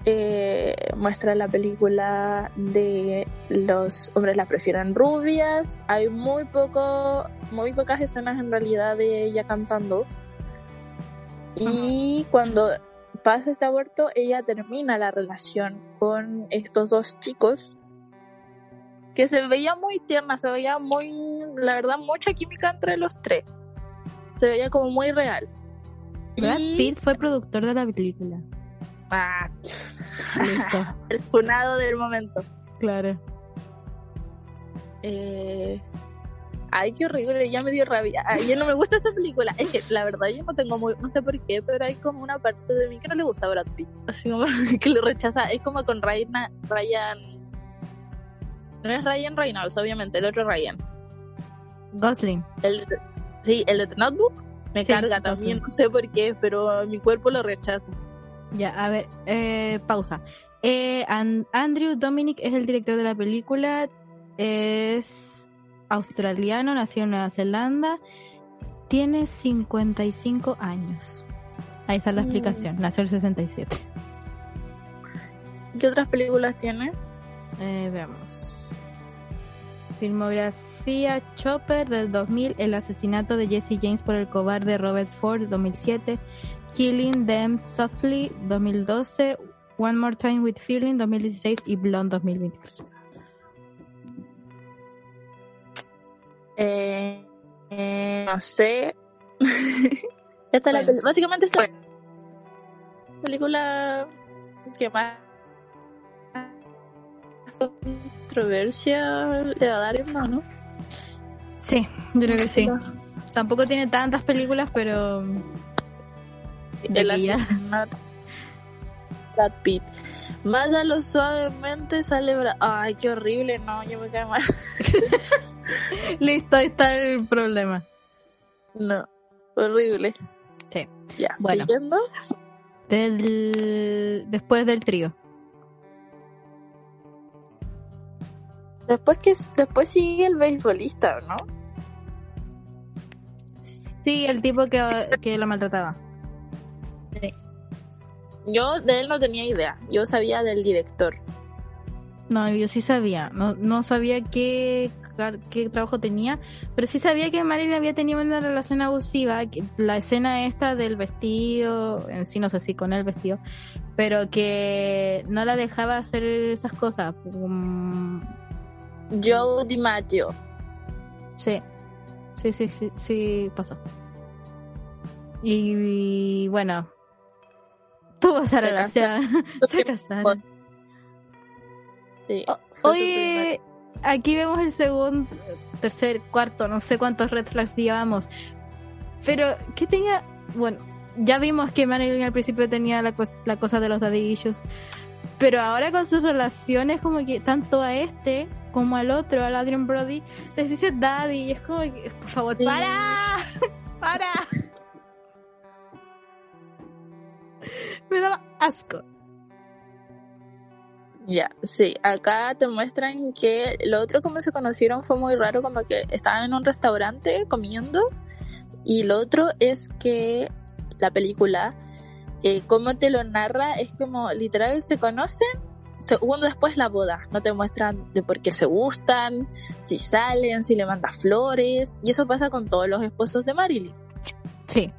eh, muestra la película de los hombres la prefieren rubias hay muy poco muy pocas escenas en realidad de ella cantando. Y cuando pasa este aborto ella termina la relación con estos dos chicos que se veía muy tierna se veía muy la verdad mucha química entre los tres. Se veía como muy real Brad Pitt fue productor de la película. Ah, Listo. el funado del momento. claro. Eh... Ay, qué horrible, ya me dio rabia. Ay, ya no me gusta esta película. Es que la verdad yo no tengo muy, no sé por qué, pero hay como una parte de mí que no le gusta a Brad Pitt. Así como que lo rechaza. Es como con Ryan, Ryan. No es Ryan Reynolds, obviamente, el otro Ryan. Gosling. El, sí, el de The Notebook me Sí, carga también, no sé por qué, pero mi cuerpo lo rechaza. Ya, a ver, eh, pausa. Eh, An- Andrew Dominic es el director de la película. Es australiano, nació en Nueva Zelanda. Tiene 55 años. Ahí está la Mm. explicación. Nació el 67. ¿Qué otras películas tiene? Eh, veamos. Filmografía Chopper del 2000, El asesinato de Jesse James por el cobarde Robert Ford 2007, Killing Them Softly 2012, One More Time with Feeling 2016 y Blonde 2022. Eh, eh, no sé. Esta es la Bueno. básicamente esta es la película que más controversia le va a dar, ¿no? Sí, yo creo que sí. Tampoco tiene tantas películas, pero El asesinato Brad Pitt. Mándalo suavemente, sale Bra- Ay, qué horrible, no, yo me cae mal. listo, ahí está el problema. No, horrible. Sí. Ya, Bueno. siguiendo. Del... Después del trío. Después que después sigue el beisbolista, ¿no? Sí, el tipo que, que lo maltrataba. Yo de él no tenía idea. Yo sabía del director. No, yo sí sabía. No, no sabía qué, qué trabajo tenía, pero sí sabía que Marilyn había tenido una relación abusiva. que La escena esta del vestido, en sí no sé si con el vestido, pero que no la dejaba hacer esas cosas. Mm, Joe DiMaggio. Sí, sí, sí, sí, sí pasó. Y, y, bueno, tuvo esa Se relación. Se casaron. Sí, Oye, aquí vemos el segundo, tercer, cuarto, no sé cuántos red flags llevamos. Pero, ¿qué tenía? Bueno, ya vimos que Marilyn al principio tenía la, cos- la cosa de los daddy issues. Pero ahora con sus relaciones, como que tanto a este como al otro, al Adrian Brody, les dice daddy. Y es como que, por favor, Sí. ¡para! ¡Para! Me daba asco. Ya, sí. Acá te muestran que lo otro como se conocieron fue muy raro, como que estaban en un restaurante comiendo. Y lo otro es que la película, eh, como te lo narra, es como literal se conocen, segundo después la boda. No te muestran de por qué se gustan, si salen, si le manda flores. Y eso pasa con todos los esposos de Marilyn. Sí.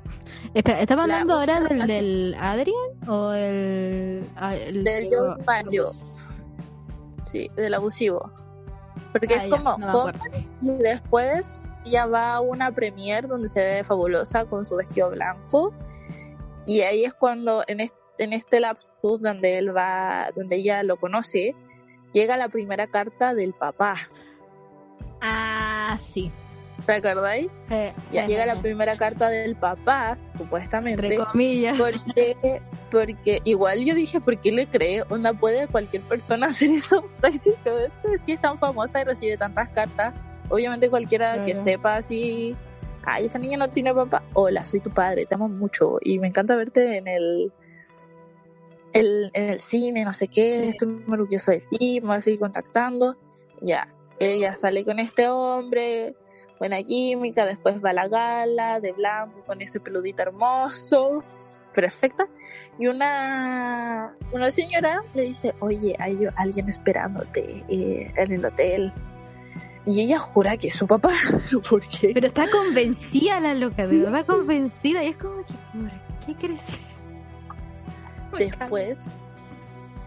Espera, ¿estamos hablando ahora del, del, Adrian o el, ah, el del Maggio? Sí, del abusivo. Porque ah, es como, y después ya va a una premier donde se ve fabulosa con su vestido blanco y ahí es cuando en este, en este lapsus donde él va, donde ella lo conoce, llega la primera carta del papá. Ah, sí. ¿Te acordáis? Eh, ya llega la primera carta del papá, supuestamente. Entre comillas. Porque, porque igual yo dije, ¿por qué le cree? ¿Onda puede cualquier persona hacer eso? si es tan famosa y recibe tantas cartas, obviamente cualquiera que sepa así, ay, esa niña no tiene papá. Hola, soy tu padre, te amo mucho y me encanta verte en el el, en el cine, no sé qué, estoy muy orgulloso de ti, me voy a seguir contactando. Ya, ella sale con este hombre, buena química, después va a la gala de blanco con ese peludito hermoso, perfecta, y una, una señora le dice, oye, hay alguien esperándote eh, en el hotel. Y ella jura que es su papá. ¿Por qué? Pero está convencida la loca, de verdad convencida. Y es como que, ¿qué crees? Después,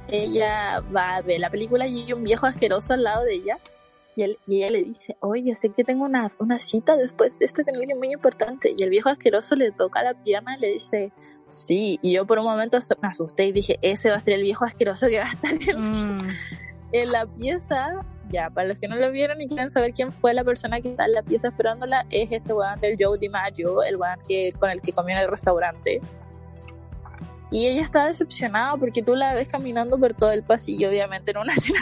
ella va a ver la película y hay un viejo asqueroso al lado de ella y, ella le dice, oye, sé que tengo una, una cita después de esto que no es muy importante. Y el viejo asqueroso le toca la pierna y le dice, sí. Y yo por un momento me asusté y dije, ese va a ser el viejo asqueroso que va a estar en, mm. en la pieza. Ya, para los que no lo vieron y quieren saber quién fue la persona que está en la pieza esperándola, es este weón del Joe DiMaggio, el weón que, con el que comió en el restaurante. Y ella está decepcionada porque tú la ves caminando por todo el pasillo, obviamente en una escena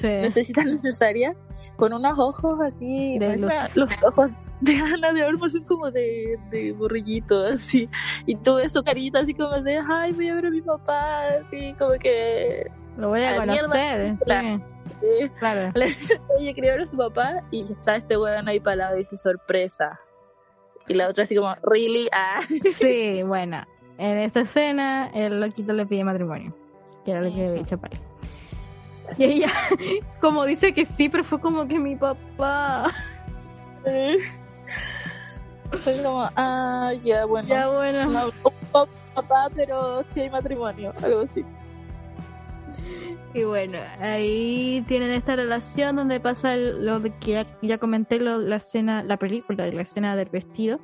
sí. necesita necesaria, con unos ojos así, de los... ojos de Ana de Olmo son como de, de borrillito, así. Y tú ves su carita así como de, ay, voy a ver a mi papá, así como que... Lo voy a, conocer, sí. Claro. Oye, quería ver a su papá y está este weón ahí para y dice sorpresa. Y la otra así como, really? Ah. Sí, bueno en esta escena, el loquito le pide matrimonio, que era lo que había dicho para Y ella, como dice que sí, pero fue como que mi papá. Fue como, ah, ya bueno. Ya bueno. No, papá, pero sí hay matrimonio, algo así. Y bueno, ahí tienen esta relación donde pasa lo de que ya, comenté, la escena, la película, la escena del vestido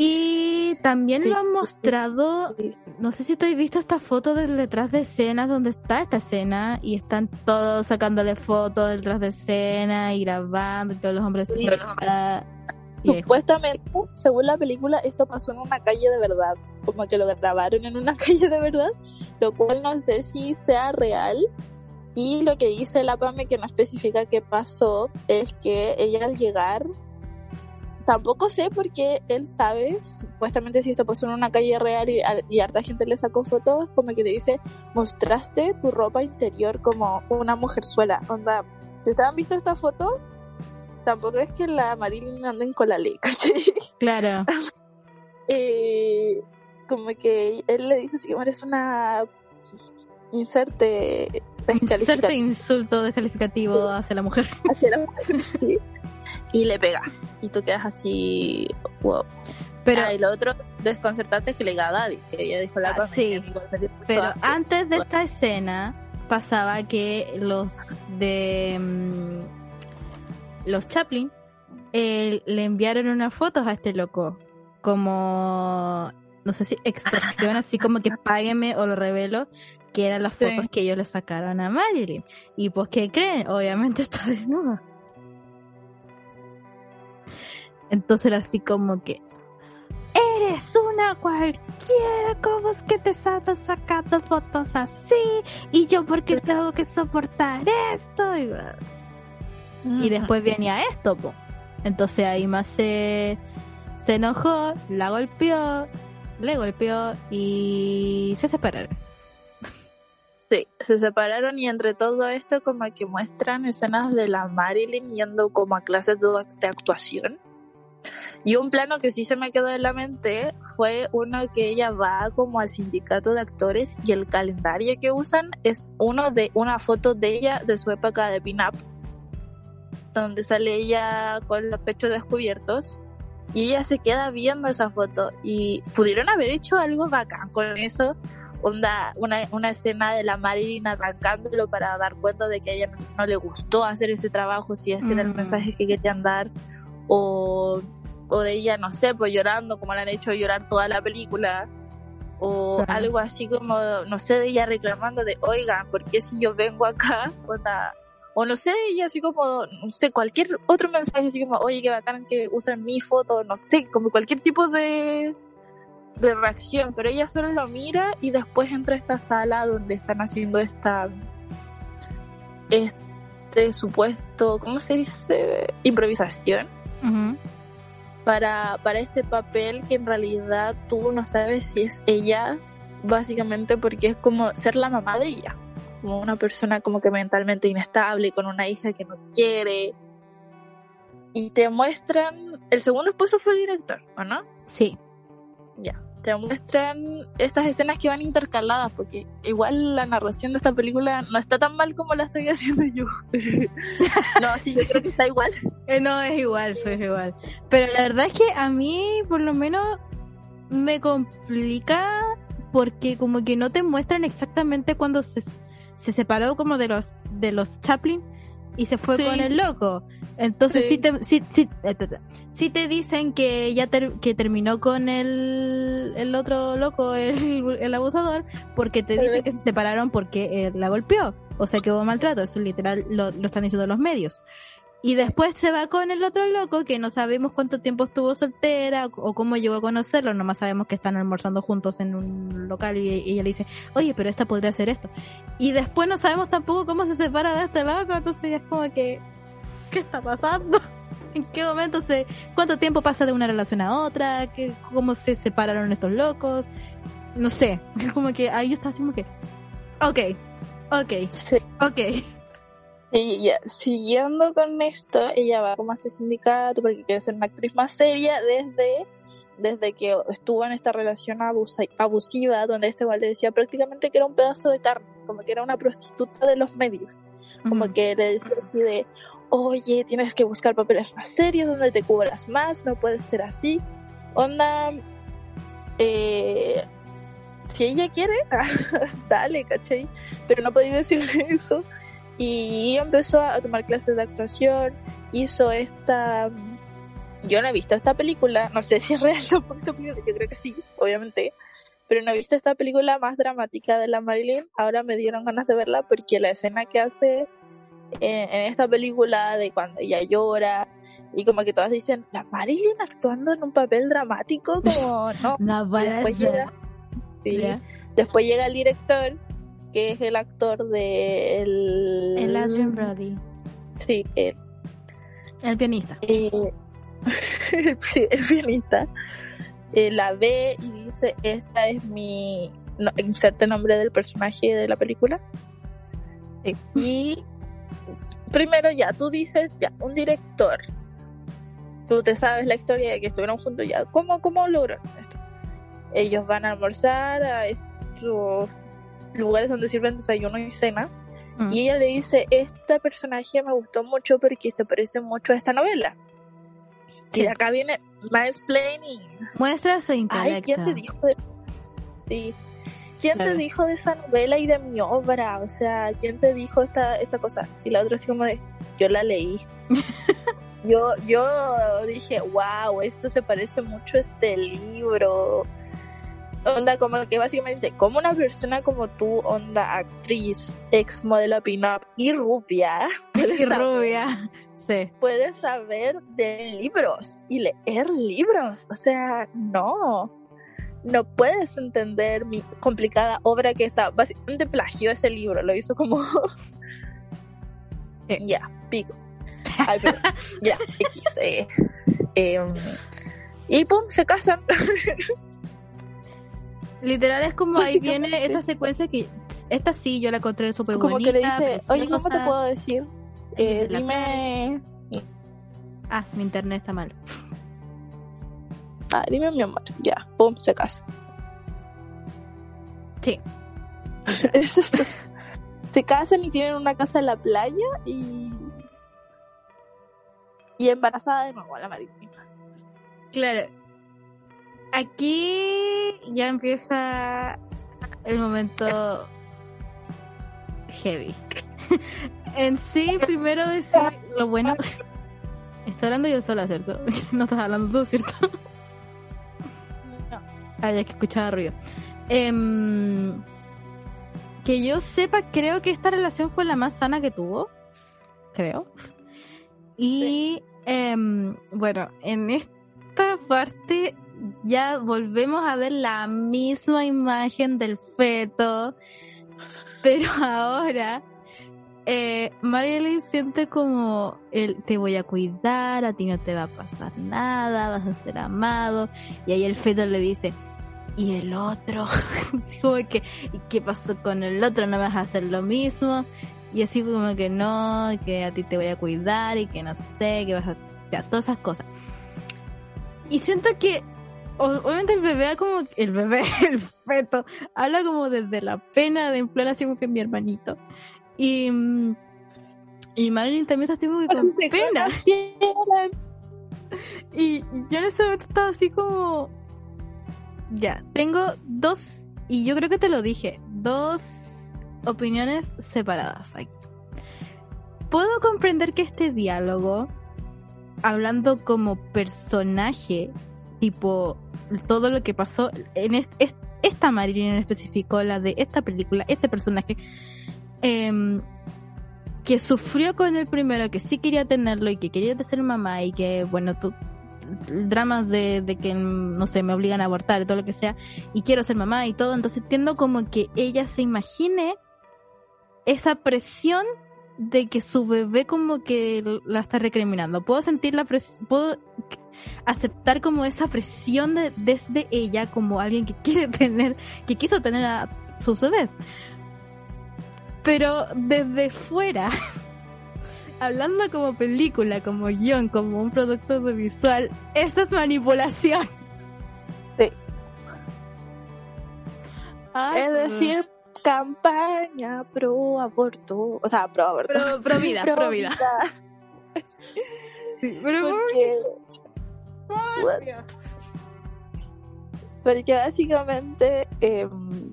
y también lo han mostrado, no sé si tú has visto esta foto del detrás de escena, donde está esta escena y están todos sacándole fotos del detrás de escena y grabando y todos los hombres. Supuestamente, según la película, esto pasó en una calle de verdad, como que lo grabaron en una calle de verdad, lo cual no sé si sea real. Y lo que dice la PAME, que no especifica qué pasó, es que ella al llegar tampoco sé por qué él sabe, supuestamente si esto pasó en una calle real y, y harta gente le sacó fotos, como que te dice, mostraste tu ropa interior como una mujerzuela. Onda, si han visto esta foto, tampoco es que la Marilyn anden con la ley, Claro. eh, como que él le dice así, eres una inserte Inserte insulto descalificativo hacia la mujer. Hacia la mujer, sí y le pega. Y tú quedas así, wow. Pero ah, y lo otro desconcertante es que le diga a Daddy, que ella dijo la ah, Sí, pero antes. de esta escena pasaba que los de mm, los Chaplin eh, le enviaron unas fotos a este loco como no sé si extorsión así como que págueme o lo revelo que eran las fotos que ellos le sacaron a Marilyn. Y pues qué creen obviamente está desnuda entonces era así como que, eres una cualquiera, ¿cómo es que te estás sacando fotos así? Y yo, ¿por qué tengo que soportar esto? Y, después venía esto, Entonces ahí más se, se enojó, la golpeó, le golpeó y se separaron. Sí, se separaron y entre todo esto como que muestran escenas de la Marilyn yendo como a clases de actuación. Y un plano que sí se me quedó en la mente fue uno que ella va como al sindicato de actores y el calendario que usan es uno de una foto de ella de su época de pin-up, donde sale ella con los pechos descubiertos y ella se queda viendo esa foto. Y pudieron haber hecho algo bacán con eso una, una escena de la Marilyn arrancándolo para dar cuenta de que a ella no, le gustó hacer ese trabajo, si ese era el mensaje que querían dar, o, o de ella, no sé, pues llorando como la han hecho llorar toda la película, o algo así como, no sé, de ella reclamando de, oigan, ¿por qué si yo vengo acá? O no sé, ella así como, no sé, cualquier otro mensaje así como, oye, qué bacán que usen mi foto, no sé, como cualquier tipo de, de reacción, pero ella solo lo mira y después entra a esta sala donde están haciendo esta este supuesto, ¿cómo se dice? improvisación. Para, para este papel que en realidad tú no sabes si es ella, básicamente porque es como ser la mamá de ella, como una persona como que mentalmente inestable, con una hija que no quiere. Y te muestran, el segundo esposo fue director, ¿o no? Sí. Ya te muestran estas escenas que van intercaladas, porque igual la narración de esta película no está tan mal como la estoy haciendo yo. no, sí, yo creo que está igual. Eh, no, es igual, es igual. Pero la verdad es que a mí, por lo menos, me complica porque como que no te muestran exactamente cuando se, se separó como de los de los Chaplin y se fue con el loco. Entonces sí, te, sí, sí, sí te dicen que ya que terminó con el, el otro loco, el, el abusador, porque te dicen que se separaron porque él la golpeó. O sea que hubo maltrato, eso literal lo, lo están diciendo los medios. Y después se va con el otro loco que no sabemos cuánto tiempo estuvo soltera o cómo llegó a conocerlo, nomás sabemos que están almorzando juntos en un local y, ella le dice, oye, pero esta podría ser esto. Y después no sabemos tampoco cómo se separa de este loco, entonces ya es como que, ¿qué está pasando? ¿En qué momento se, cuánto tiempo pasa de una relación a otra? ¿Qué, ¿Cómo se separaron estos locos? No sé, como que ahí está así como que, ok, ok, ok. Y ya, siguiendo con esto, ella va como a este sindicato porque quiere ser una actriz más seria desde, desde que estuvo en esta relación abusiva donde este igual le decía prácticamente que era un pedazo de carne, como que era una prostituta de los medios. Como que le decía así de, oye, tienes que buscar papeles más serios donde te cubras más, no puedes ser así. Onda, eh, si ella quiere, dale, ¿cachai? Pero no podía decirle eso y empezó a tomar clases de actuación, hizo esta... Yo no he visto esta película, no sé si es real tampoco esta yo creo que sí, obviamente, pero no he visto esta película más dramática de la Marilyn, ahora me dieron ganas de verla porque la escena que hace en, esta película de cuando ella llora y como que todas dicen, la Marilyn actuando en un papel dramático, como no, no después llega, sí, después llega el director que es el actor de el... Adrian Brody. Sí, él. El pianista. Eh, sí, el pianista. Eh, la ve y dice, esta es mi... No, inserte nombre del personaje de la película. Sí. Y primero ya, tú dices, ya, un director. Tú te sabes la historia de que estuvieron juntos ya. ¿Cómo, cómo lograron esto? Ellos van a almorzar a estos lugares donde sirven desayuno y cena. Mm. Y ella le dice, este personaje me gustó mucho porque se parece mucho a esta novela. Y de acá viene mansplaining. Muestra su intelecto. Ay, ¿quién te dijo de... Sí. ¿Quién te dijo de esa novela y de mi obra? O sea, ¿quién te dijo esta, esta cosa? Y la otra así como de, yo la leí. yo, yo dije, wow, esto se parece mucho a este libro onda como que básicamente como una persona como tú, onda actriz, ex modelo pin-up y rubia, y rubia, sí. Puedes saber de libros y leer libros, o sea, no. No puedes entender mi complicada obra que está básicamente plagio ese libro, lo hizo como ya, pico. Ay, pero, ya, eh, em, y pum, se casan. Literal es como ahí viene esta secuencia que esta sí yo la encontré súper bonita. Como que le dice, oye, ¿cómo te puedo decir? Eh, dime... Ah, mi internet está mal. Ah, dime mi amor. Ya, pum, se casa. Sí. se casan y tienen una casa en la playa y. Y embarazada de nuevo a la Marilyn. Claro. Aquí ya empieza el momento heavy. en sí, primero decir lo bueno. Estoy hablando yo sola, ¿cierto? No estás hablando tú, ¿cierto? No. Ah, ya que escuchaba ruido. Em, que yo sepa, creo que esta relación fue la más sana que tuvo. Creo. Y em, bueno, en esta parte ya volvemos a ver la misma imagen del feto. Pero ahora eh, Marilyn siente como el te voy a cuidar, a ti no te va a pasar nada, vas a ser amado. Y ahí el feto le dice, ¿y el otro? como que, ¿qué pasó con el otro? ¿No vas a hacer lo mismo? Y así como que no, que a ti te voy a cuidar y que no sé, que vas a... Ya, todas esas cosas. Y siento que obviamente el bebé como el bebé, el feto, habla como desde la pena de en plan así como que mi hermanito. Y y Marilyn también está así como que con pena. Y yo en ese momento estaba así como ya, tengo dos y yo creo que te lo dije, dos opiniones separadas aquí. Puedo comprender que este diálogo hablando como personaje tipo todo lo que pasó en esta Marilyn en específico, la de esta película, este personaje, em, que sufrió con el primero, que sí quería tenerlo y que quería ser mamá y que, bueno, dramas de, de, que, no sé, me obligan a abortar todo lo que sea, y quiero ser mamá y todo, entonces entiendo como que ella se imagine esa presión de que su bebé como que la está recriminando. Puedo sentir la presión, puedo aceptar como esa presión de, desde ella como alguien que quiere tener, que quiso tener a sus bebés. Pero desde fuera, hablando como película, como guion, como un producto audiovisual, esto es manipulación. Sí. es decir, campaña pro aborto, o sea, pro aborto. Pro, vida, pro, vida. sí, pero porque, porque básicamente, em,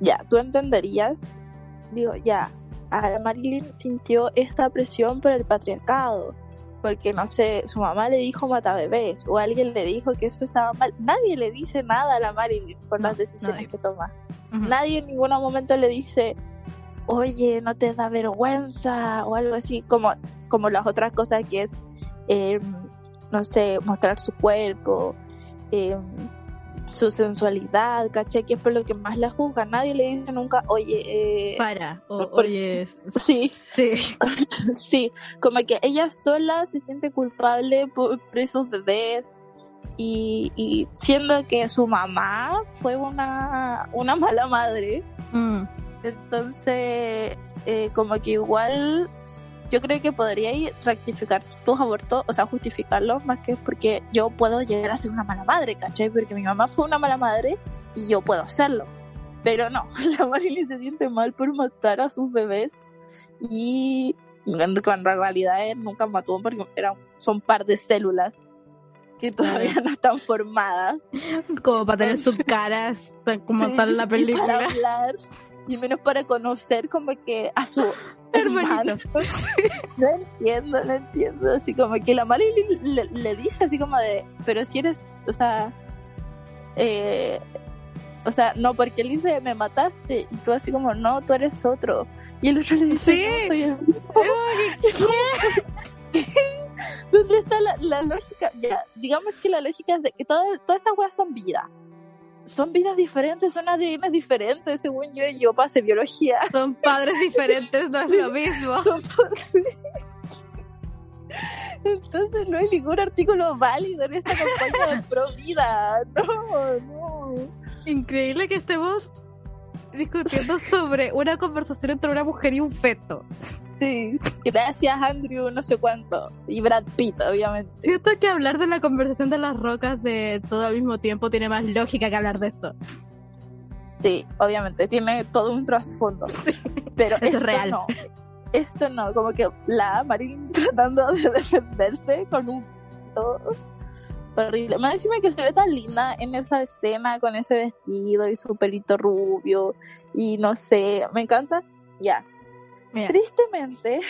ya, tú entenderías, digo, ya, Marilyn sintió esta presión por el patriarcado, porque no sé, su mamá le dijo mata bebés, o alguien le dijo que eso estaba mal. Nadie le dice nada a la Marilyn por las decisiones que toma. Nadie en ningún momento le dice, oye, no te da vergüenza, o algo así, como, como las otras cosas que es. Eh, no sé, mostrar su cuerpo, eh, su sensualidad, ¿caché? Que es por lo que más la juzga. Nadie le dice nunca, oye, eh, para, oye, sí, sí, sí, como que ella sola se siente culpable por, esos bebés. Y, y, siendo que su mamá fue una, una mala madre, mm. entonces eh, como que igual yo creo que podría rectificar tus abortos, o sea, justificarlos más que porque yo puedo llegar a ser una mala madre, ¿cachai? Porque mi mamá fue una mala madre y yo puedo hacerlo. Pero no, la Marilyn se siente mal por matar a sus bebés y en realidad él nunca mató porque eran, son par de células que todavía no están formadas. Como para tener sus caras, como tal la película. para hablar, y menos para conocer como que a su hermanito. no entiendo, no entiendo. Así como que la Marilyn le, dice así como de, pero si eres, o sea, eh, o sea, no, porque él dice, me mataste, y tú así como, no, tú eres otro. Y el otro le dice, ¿Sí? no, soy el mismo. ¿Qué? ¿Dónde está la, la, lógica? Ya, digamos que la lógica es de que todas estas weas son vida son vidas diferentes, son ADN diferentes, según yo, yo pasé biología. Son padres diferentes, no es lo mismo. Entonces no hay ningún artículo válido en esta campaña de pro vida. No, no. Increíble que estemos discutiendo sobre una conversación entre una mujer y un feto. Sí, gracias Andrew, no sé cuánto. Y Brad Pitt, obviamente. Siento que hablar de la conversación de las rocas de todo al mismo tiempo tiene más lógica que hablar de esto. Sí, obviamente, tiene todo un trasfondo. Pero esto es real. no. Esto no, como que la Marilyn tratando de defenderse con un todo horrible. Más encima que se ve tan linda en esa escena con ese vestido y su pelito rubio y no sé, me encanta. Ya. Tristemente,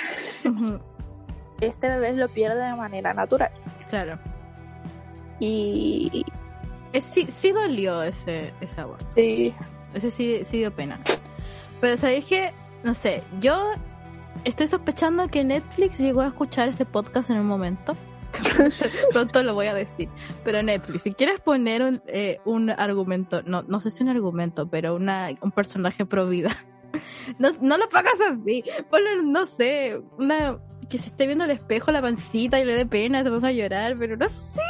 este bebé lo pierde de manera natural. Claro. Y sí, sí dolió ese, ese aborto. Sí. Ese sí, sí dio pena. Pero sabéis que, no sé, yo estoy sospechando que Netflix llegó a escuchar este podcast en un momento. Pronto lo voy a decir. Pero Netflix, si quieres poner un, eh, un argumento, no, no sé si un argumento, pero una, un personaje pro vida. No, no lo pagas así. Ponle, no sé, una que se esté viendo al espejo la pancita y le dé pena, se ponga a llorar, pero no sé.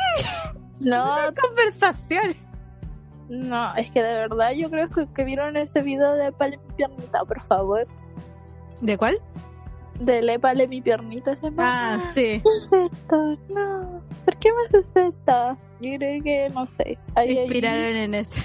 No, conversación. No, es que de verdad yo creo que, que vieron ese video de Pale mi piernita, por favor. ¿De cuál? De Lepale mi piernita se. Ah, sí. ¿Qué es esto? No. ¿Por qué me haces esto? Yo creo que no sé. Ahí, se inspiraron en ese.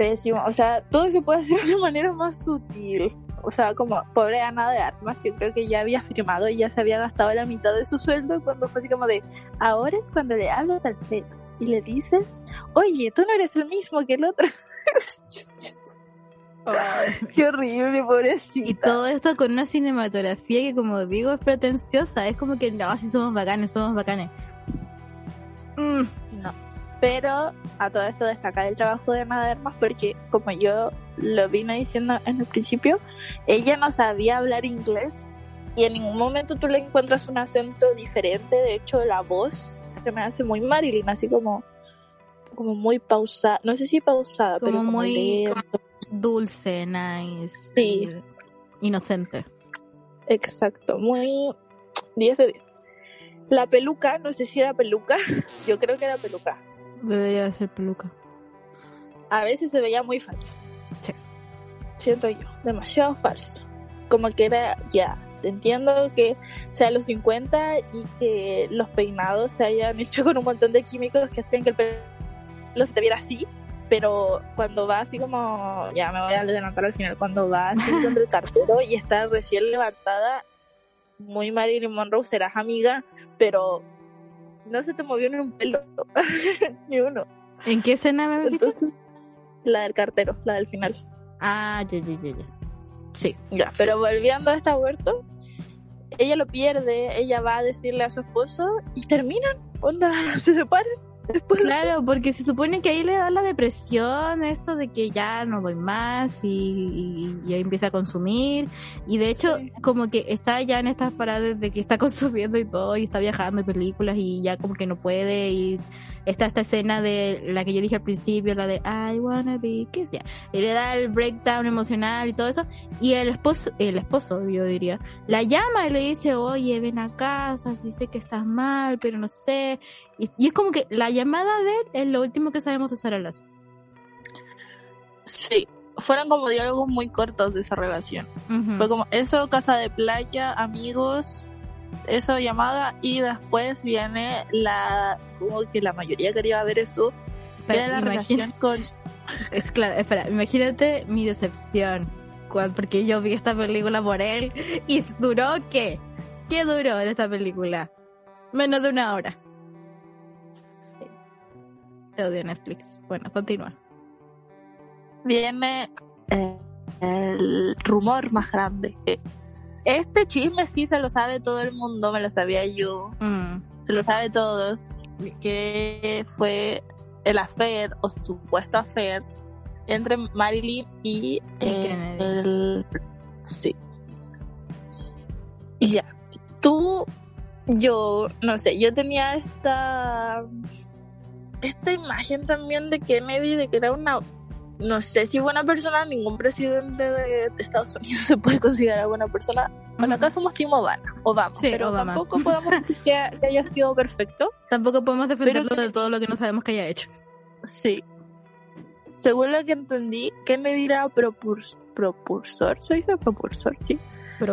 Pésimo. O sea, todo se puede hacer de manera más sutil. O sea, como pobre Ana de Armas, que creo que ya había firmado y ya se había gastado la mitad de su sueldo cuando fue así como de, ahora es cuando le hablas al feto y le dices, oye, tú no eres el mismo que el otro. Qué horrible, pobrecita. Y todo esto con una cinematografía que, como digo, es pretenciosa. Es como que, no, si somos bacanes, somos bacanes. Mm. Pero a todo esto destacar el trabajo de Madermas porque, como yo lo vine diciendo en el principio, ella no sabía hablar inglés y en ningún momento tú le encuentras un acento diferente. De hecho, la voz se me hace muy Marilyn, así como, como muy pausada. No sé si pausada, pero como muy dulce, nice. Sí. Inocente. Exacto, muy 10 de 10. La peluca, no sé si era peluca. Yo creo que era peluca. Debería ser peluca. A veces se veía muy falsa. Sí. Siento yo, demasiado falso. Como que era ya, entiendo que sea los 50 y que los peinados se hayan hecho con un montón de químicos que hacían que el pelo se te viera así, pero cuando va así como, ya me voy a adelantar al final, cuando va así contra el cartero y está recién levantada, muy Marilyn Monroe, serás amiga, pero no se te movió ni un pelo, ni uno. ¿En qué escena me habías dicho? La del cartero, la del final. Ah, ya, ya, ya, ya. Sí. Ya, pero volviendo a esta huerto, ella lo pierde, ella va a decirle a su esposo y terminan, onda, se separan. Claro, porque se supone que ahí le da la depresión, esto de que ya no voy más y, y, empieza a consumir. Y de hecho, como que está ya en estas paradas de que está consumiendo y todo, y está viajando en películas y ya como que no puede. Y está esta escena de la que yo dije al principio, la de I wanna be kissed, ya. Y le da el breakdown emocional y todo eso. Y el esposo, el esposo, yo diría, la llama y le dice, oye, ven a casa, si sé que estás mal, pero no sé. Y, es como que la llamada de él es lo último que sabemos de esa relación. Sí, fueron como diálogos muy cortos de esa relación. Fue como eso, casa de playa, amigos, eso llamada y después viene la como que la mayoría quería ver esto pero la relación con es claro espera imagínate mi decepción porque yo vi esta película por él y duró qué qué duró de esta película menos de una hora te odio Netflix bueno continúa viene eh, el rumor más grande este chisme sí se lo sabe todo el mundo, me lo sabía yo. Mm. Se lo sabe todos. Que fue el affair o supuesto affair entre Marilyn y el, sí. Y ya. Tú, yo, no sé, yo tenía esta esta imagen también de Kennedy de que era una no sé si buena persona, ningún presidente de, Estados Unidos se puede considerar buena persona. Bueno, acá somos Team Obama, Obama pero tampoco podemos decir que, haya sido perfecto. Tampoco podemos defenderlo de todo lo que no sabemos que haya hecho. Sí. Según lo que entendí, Kennedy era propulsor, ¿se dice propulsor? Sí.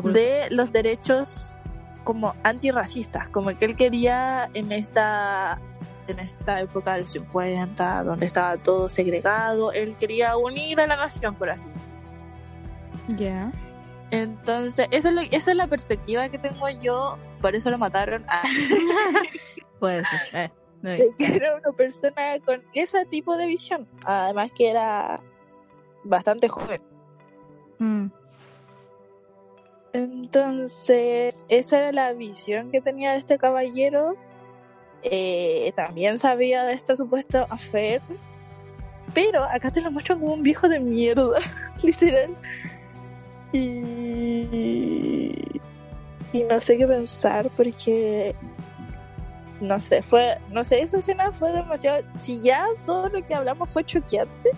De los derechos como antirracistas, como que él quería en esta en esta época del 50, donde estaba todo segregado, él quería unir a la nación, por así decirlo. Ya. Entonces, eso es esa es la perspectiva que tengo yo, por eso lo mataron. a Puede ser. Eh, era una persona con ese tipo de visión, además que era bastante joven. Mm. Entonces, esa era la visión que tenía de este caballero eh, también sabía de este supuesto affair, pero acá te lo muestran como un viejo de mierda, literal. Y, y no sé qué pensar porque no sé, fue, no sé, esa escena fue demasiado, si ya todo lo que hablamos fue choqueante,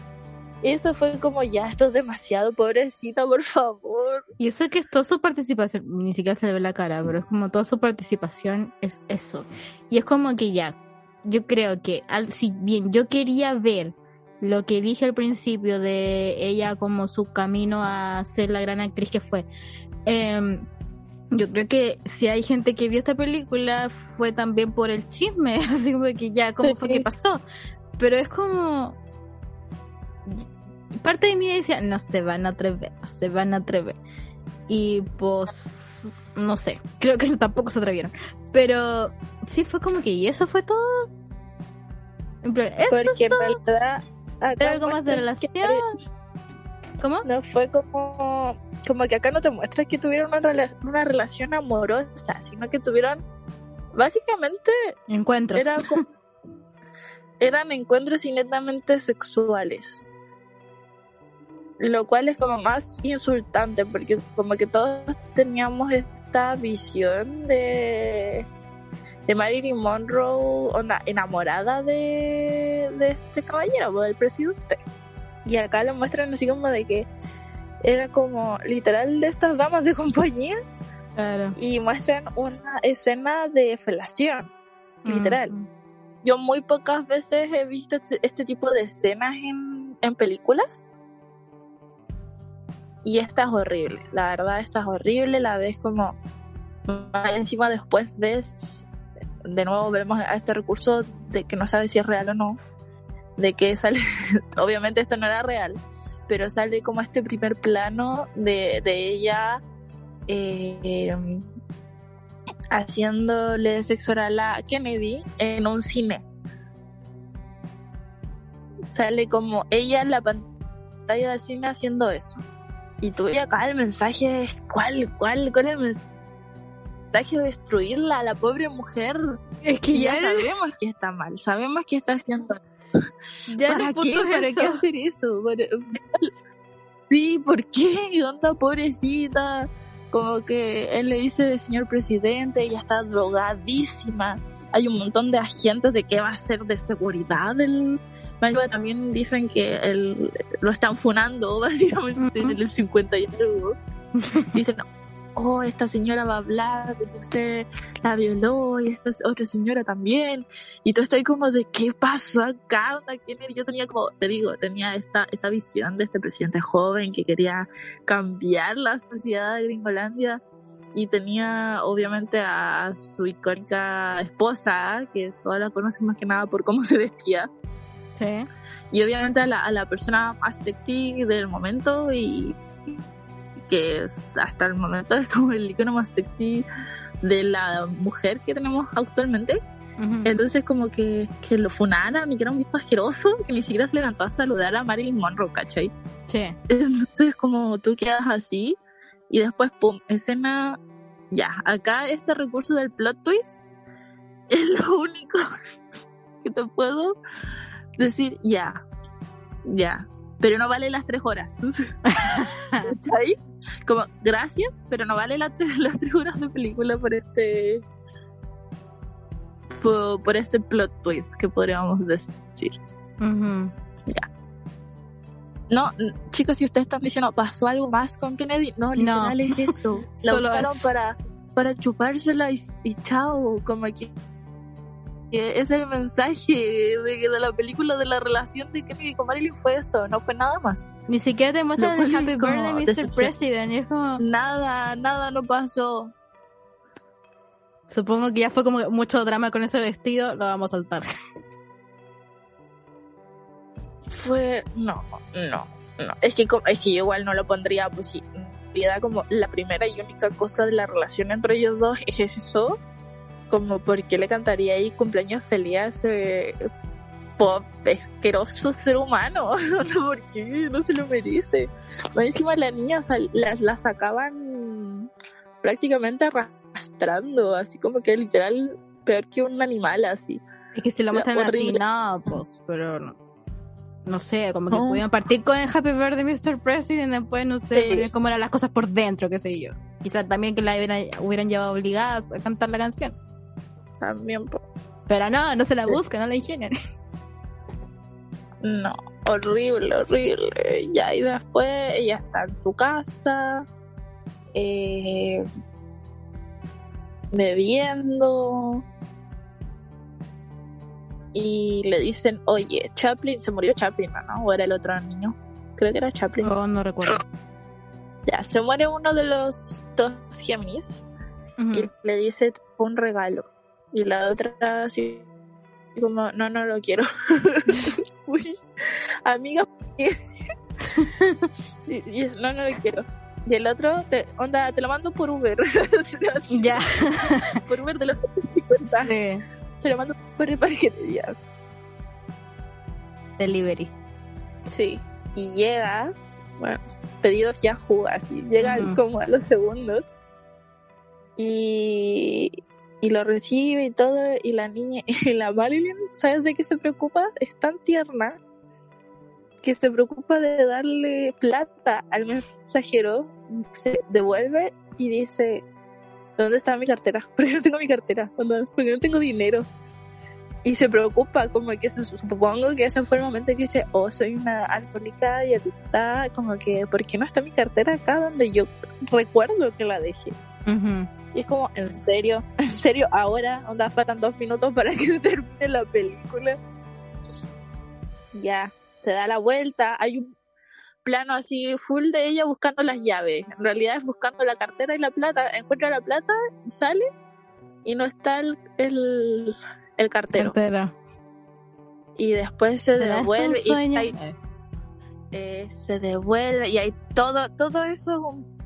eso fue como ya, esto es demasiado, pobrecita, por favor. Y eso que es toda su participación, ni siquiera se le ve la cara, pero es como toda su participación es eso. Y es como que ya, yo creo que, al, si bien yo quería ver lo que dije al principio de ella como su camino a ser la gran actriz que fue, eh, yo creo que si hay gente que vio esta película fue también por el chisme, así como que ya, ¿cómo fue que pasó? Pero es como, parte de mí decía, no se van a atrever, se van a atrever. Y pues, no sé, creo que tampoco se atrevieron. Pero sí fue como que, ¿y eso fue todo? Porque en verdad... ¿Era algo más de relación? ¿Cómo? No fue como, como que acá no te muestras que tuvieron una, una relación amorosa, sino que tuvieron básicamente encuentros. eran encuentros netamente sexuales lo cual es como más insultante porque como que todos teníamos esta visión de de Marilyn Monroe onda, enamorada de, de este caballero del presidente. Y acá lo muestran así como de que era como literal de estas damas de compañía. Y muestran una escena de felación literal. Mm. yo muy pocas veces he visto este, este tipo de escenas en, en películas y esta es horrible, la verdad esta es horrible, la ves como encima después ves, de nuevo vemos a este recurso de que no sabe si es real o no, de que sale, obviamente esto no era real, pero sale como este primer plano de, de ella eh, haciéndole sexo oral a Kennedy en un cine. Sale como ella en la pantalla del cine haciendo eso. Y tú acá el mensaje, ¿cuál, cuál, cuál es el mensaje de destruirla a la pobre mujer? Es que ya, sabemos que está mal, sabemos que está haciendo. Ya ¿Para qué? ¿Para qué hacer eso? Sí, ¿por qué? Onda pobrecita. Como que él le dice, señor presidente, ella está drogadísima. Hay un montón de agentes de qué va a ser de seguridad el también dicen que el, lo están funando básicamente en el 50 y algo. Dicen, oh, esta señora va a hablar de que usted la violó y esta otra señora también. Y tú estás como de qué pasó acá, ¿quién Yo tenía como, te digo, tenía esta, esta visión de este presidente joven que quería cambiar la sociedad de Gringolandia. Y tenía obviamente a su icónica esposa, que todas la conocen más que nada por cómo se vestía. Y obviamente a la, a la persona más sexy del momento y que hasta el momento es como el icono más sexy de la mujer que tenemos actualmente. Entonces como que, que lo funaran y que era un viejo asqueroso que ni siquiera se levantó a saludar a Marilyn Monroe, ¿cachai? Sí. Entonces como tú quedas así y después, pum, escena, ya, acá este recurso del plot twist es lo único que te puedo decir, ya, ya, pero no vale las tres horas. ahí Como, gracias, pero no vale las tres, las tres horas de película por este por, este plot twist que podríamos decir. Ya. No, chicos, si ustedes están diciendo, ¿pasó algo más con Kennedy? No, literal es eso. La usaron para, para chupársela y, y chao, como que es el mensaje de, de, la película de la relación de Kennedy con Marilyn fue eso, no fue nada más. Ni siquiera te muestran el Happy Birthday, Mr. President, y es como... Nada, nada no pasó. Supongo que ya fue como mucho drama con ese vestido, lo vamos a saltar. Fue, no, no, no. Es que, es que yo igual no lo pondría, pues sí, da como la primera y única cosa de la relación entre ellos dos es eso como por qué le cantaría ahí cumpleaños feliz a ese pop asqueroso ser humano, ¿por qué? No se lo merece. encima la niña, las, las sacaban prácticamente arrastrando, así como que literal peor que un animal así. Es que si lo muestran así, no, pues, pero no. No sé, como que pudieron partir con el Happy Birthday Mr. President, después no sé, cómo eran las cosas por dentro, qué sé yo. Quizás también que la hubieran, hubieran llevado obligadas a cantar la canción también. Pero no, no se la busca, no la ingenian. No, horrible, horrible. Ya, y después ella está en su casa, eh, bebiendo. Y le dicen, oye, Chaplin, se murió Chaplin, ¿no? ¿O era el otro niño? Creo que era Chaplin. Oh, no recuerdo. Ya, se muere uno de los dos Géminis. Y le dice un regalo. Y la otra así como, no, no lo quiero. Uy, amiga. y, no, no lo quiero. Y el otro, te, onda, te lo mando por Uber. ya. por Uber de los 50. Sí. Te lo mando por el paquetería. Delivery. Sí. Y llega, bueno, pedidos Yahoo, así. Llega como a los segundos. Y, y lo recibe y todo, y la niña, y la Marilyn, ¿sabes de qué se preocupa? Es tan tierna que se preocupa de darle plata al mensajero, se devuelve y dice, ¿dónde está mi cartera? Porque no tengo mi cartera, porque no tengo dinero. Y se preocupa, como que supongo que ese fue el momento que dice, oh, soy una alcohólica y está como que, ¿por qué no está mi cartera acá donde yo recuerdo que la dejé? Y es como, ¿en serio? ¿En serio ahora? Onda, faltan dos minutos para que se termine la película. Ya, se da la vuelta, hay un plano así full de ella buscando las llaves. En realidad es buscando la cartera y la plata. Encuentra la plata y sale y no está el, el, cartero. Y después se devuelve y eh, se devuelve y hay todo, todo eso es un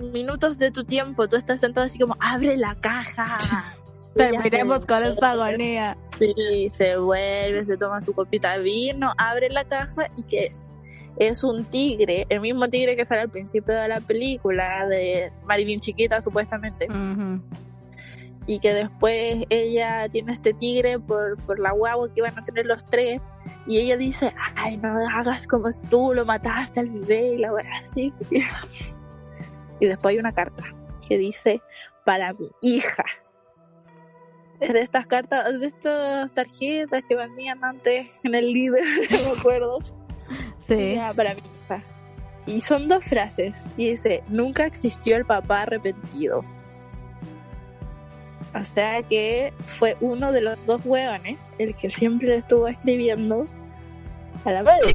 minutos de tu tiempo, tú estás sentado así como, abre la caja. Terminemos con esta agonía. Sí, se vuelve, se toma su copita de vino, abre la caja y ¿qué es? Es un tigre, el mismo tigre que sale al principio de la película de Marilyn chiquita supuestamente. Y que después ella tiene este tigre por, por la guagua que iban a tener los tres. Y ella dice, ay, no hagas como tú, lo mataste al bebé y la verdad así. Y después hay una carta que dice para mi hija. Es de estas cartas, de estas tarjetas que venían antes en el líder, no me acuerdo. Sí. para mi hija. Y son dos frases. Y dice, nunca existió el papá arrepentido. O sea que fue uno de los dos hueones el que siempre estuvo escribiendo a la madre.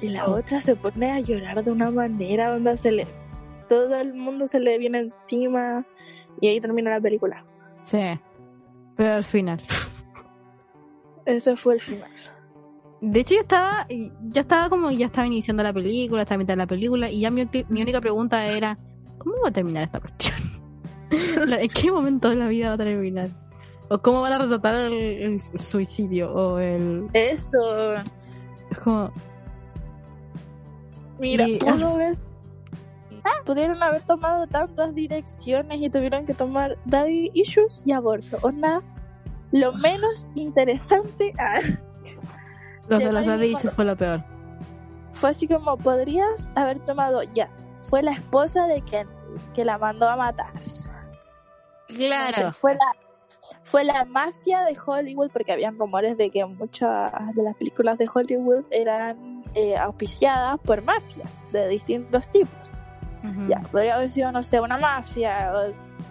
Y la oh. otra se pone a llorar de una manera donde se le todo el mundo se le viene encima y ahí termina la película. Sí, pero al final. Ese fue el final. De hecho, yo estaba, ya estaba como, ya estaba iniciando la película, estaba mitad de la película, y ya mi, única pregunta era, ¿cómo va a terminar esta cuestión? ¿En qué momento de la vida va a terminar? ¿O cómo van a retratar el, suicidio? O el... Eso. Es como... Mira, pudo ver pudieron haber tomado tantas direcciones y tuvieron que tomar daddy issues y aborto. Onda, lo menos interesante. Ah, los de los daddy issues fue lo peor. Fue así como podrías haber tomado ya. Fue la esposa de quien que la mandó a matar. Claro. fue la fue la mafia de Hollywood porque habían rumores de que muchas de las películas de Hollywood eran eh, auspiciadas por mafias de distintos tipos. Ya, podría haber sido, no sé, una mafia,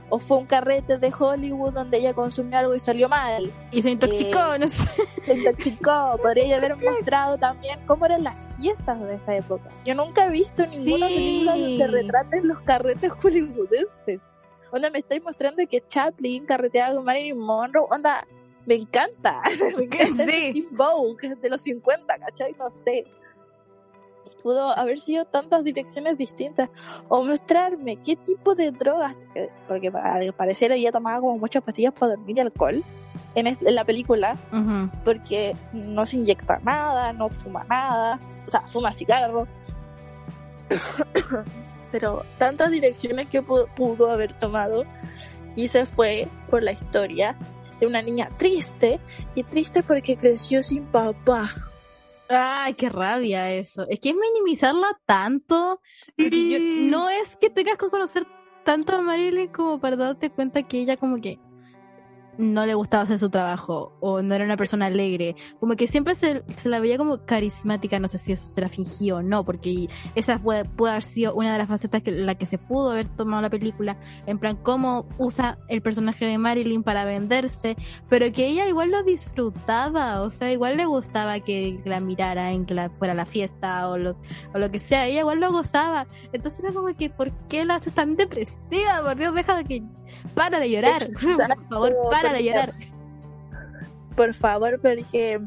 o fue un carrete de Hollywood donde ella consumió algo y salió mal. Y se intoxicó, Eh, no sé. Se intoxicó. Podría haber mostrado también cómo eran las fiestas de esa época. Yo nunca he visto ninguna Sí. película donde retraten los carretes hollywoodenses. Onda, me estáis mostrando que Chaplin carreteaba con Marilyn Monroe. Onda, me encanta. Me encanta Sí. Vogue de los 50, ¿cachai? No sé. Pudo haber sido tantas direcciones distintas. O mostrarme qué tipo de drogas. eh, Porque al parecer ella tomaba como muchas pastillas para dormir y alcohol. En, la película porque no se inyecta nada, no fuma nada, o sea, fuma cigarro. Pero tantas direcciones que pudo, pudo haber tomado y se fue por la historia de una niña triste y triste porque creció sin papá. Ay, qué rabia eso. Es que es minimizarla tanto. yo- no es que tengas que conocer tanto a Marilyn como para darte cuenta que ella como que no le gustaba hacer su trabajo o no era una persona alegre. Como que siempre se, se la veía como carismática, no sé si eso se la fingió o no, porque esa puede, puede haber sido una de las facetas que la que se pudo haber tomado la película, en plan cómo usa el personaje de Marilyn para venderse, pero que ella igual lo disfrutaba, o sea, igual le gustaba que la mirara en que la, fuera a la fiesta o, los, o lo que sea, ella igual lo gozaba. Entonces era como que, ¿por qué la haces tan depresiva? Por Dios, deja de que... Para de llorar, por favor, para de llorar. Por favor, porque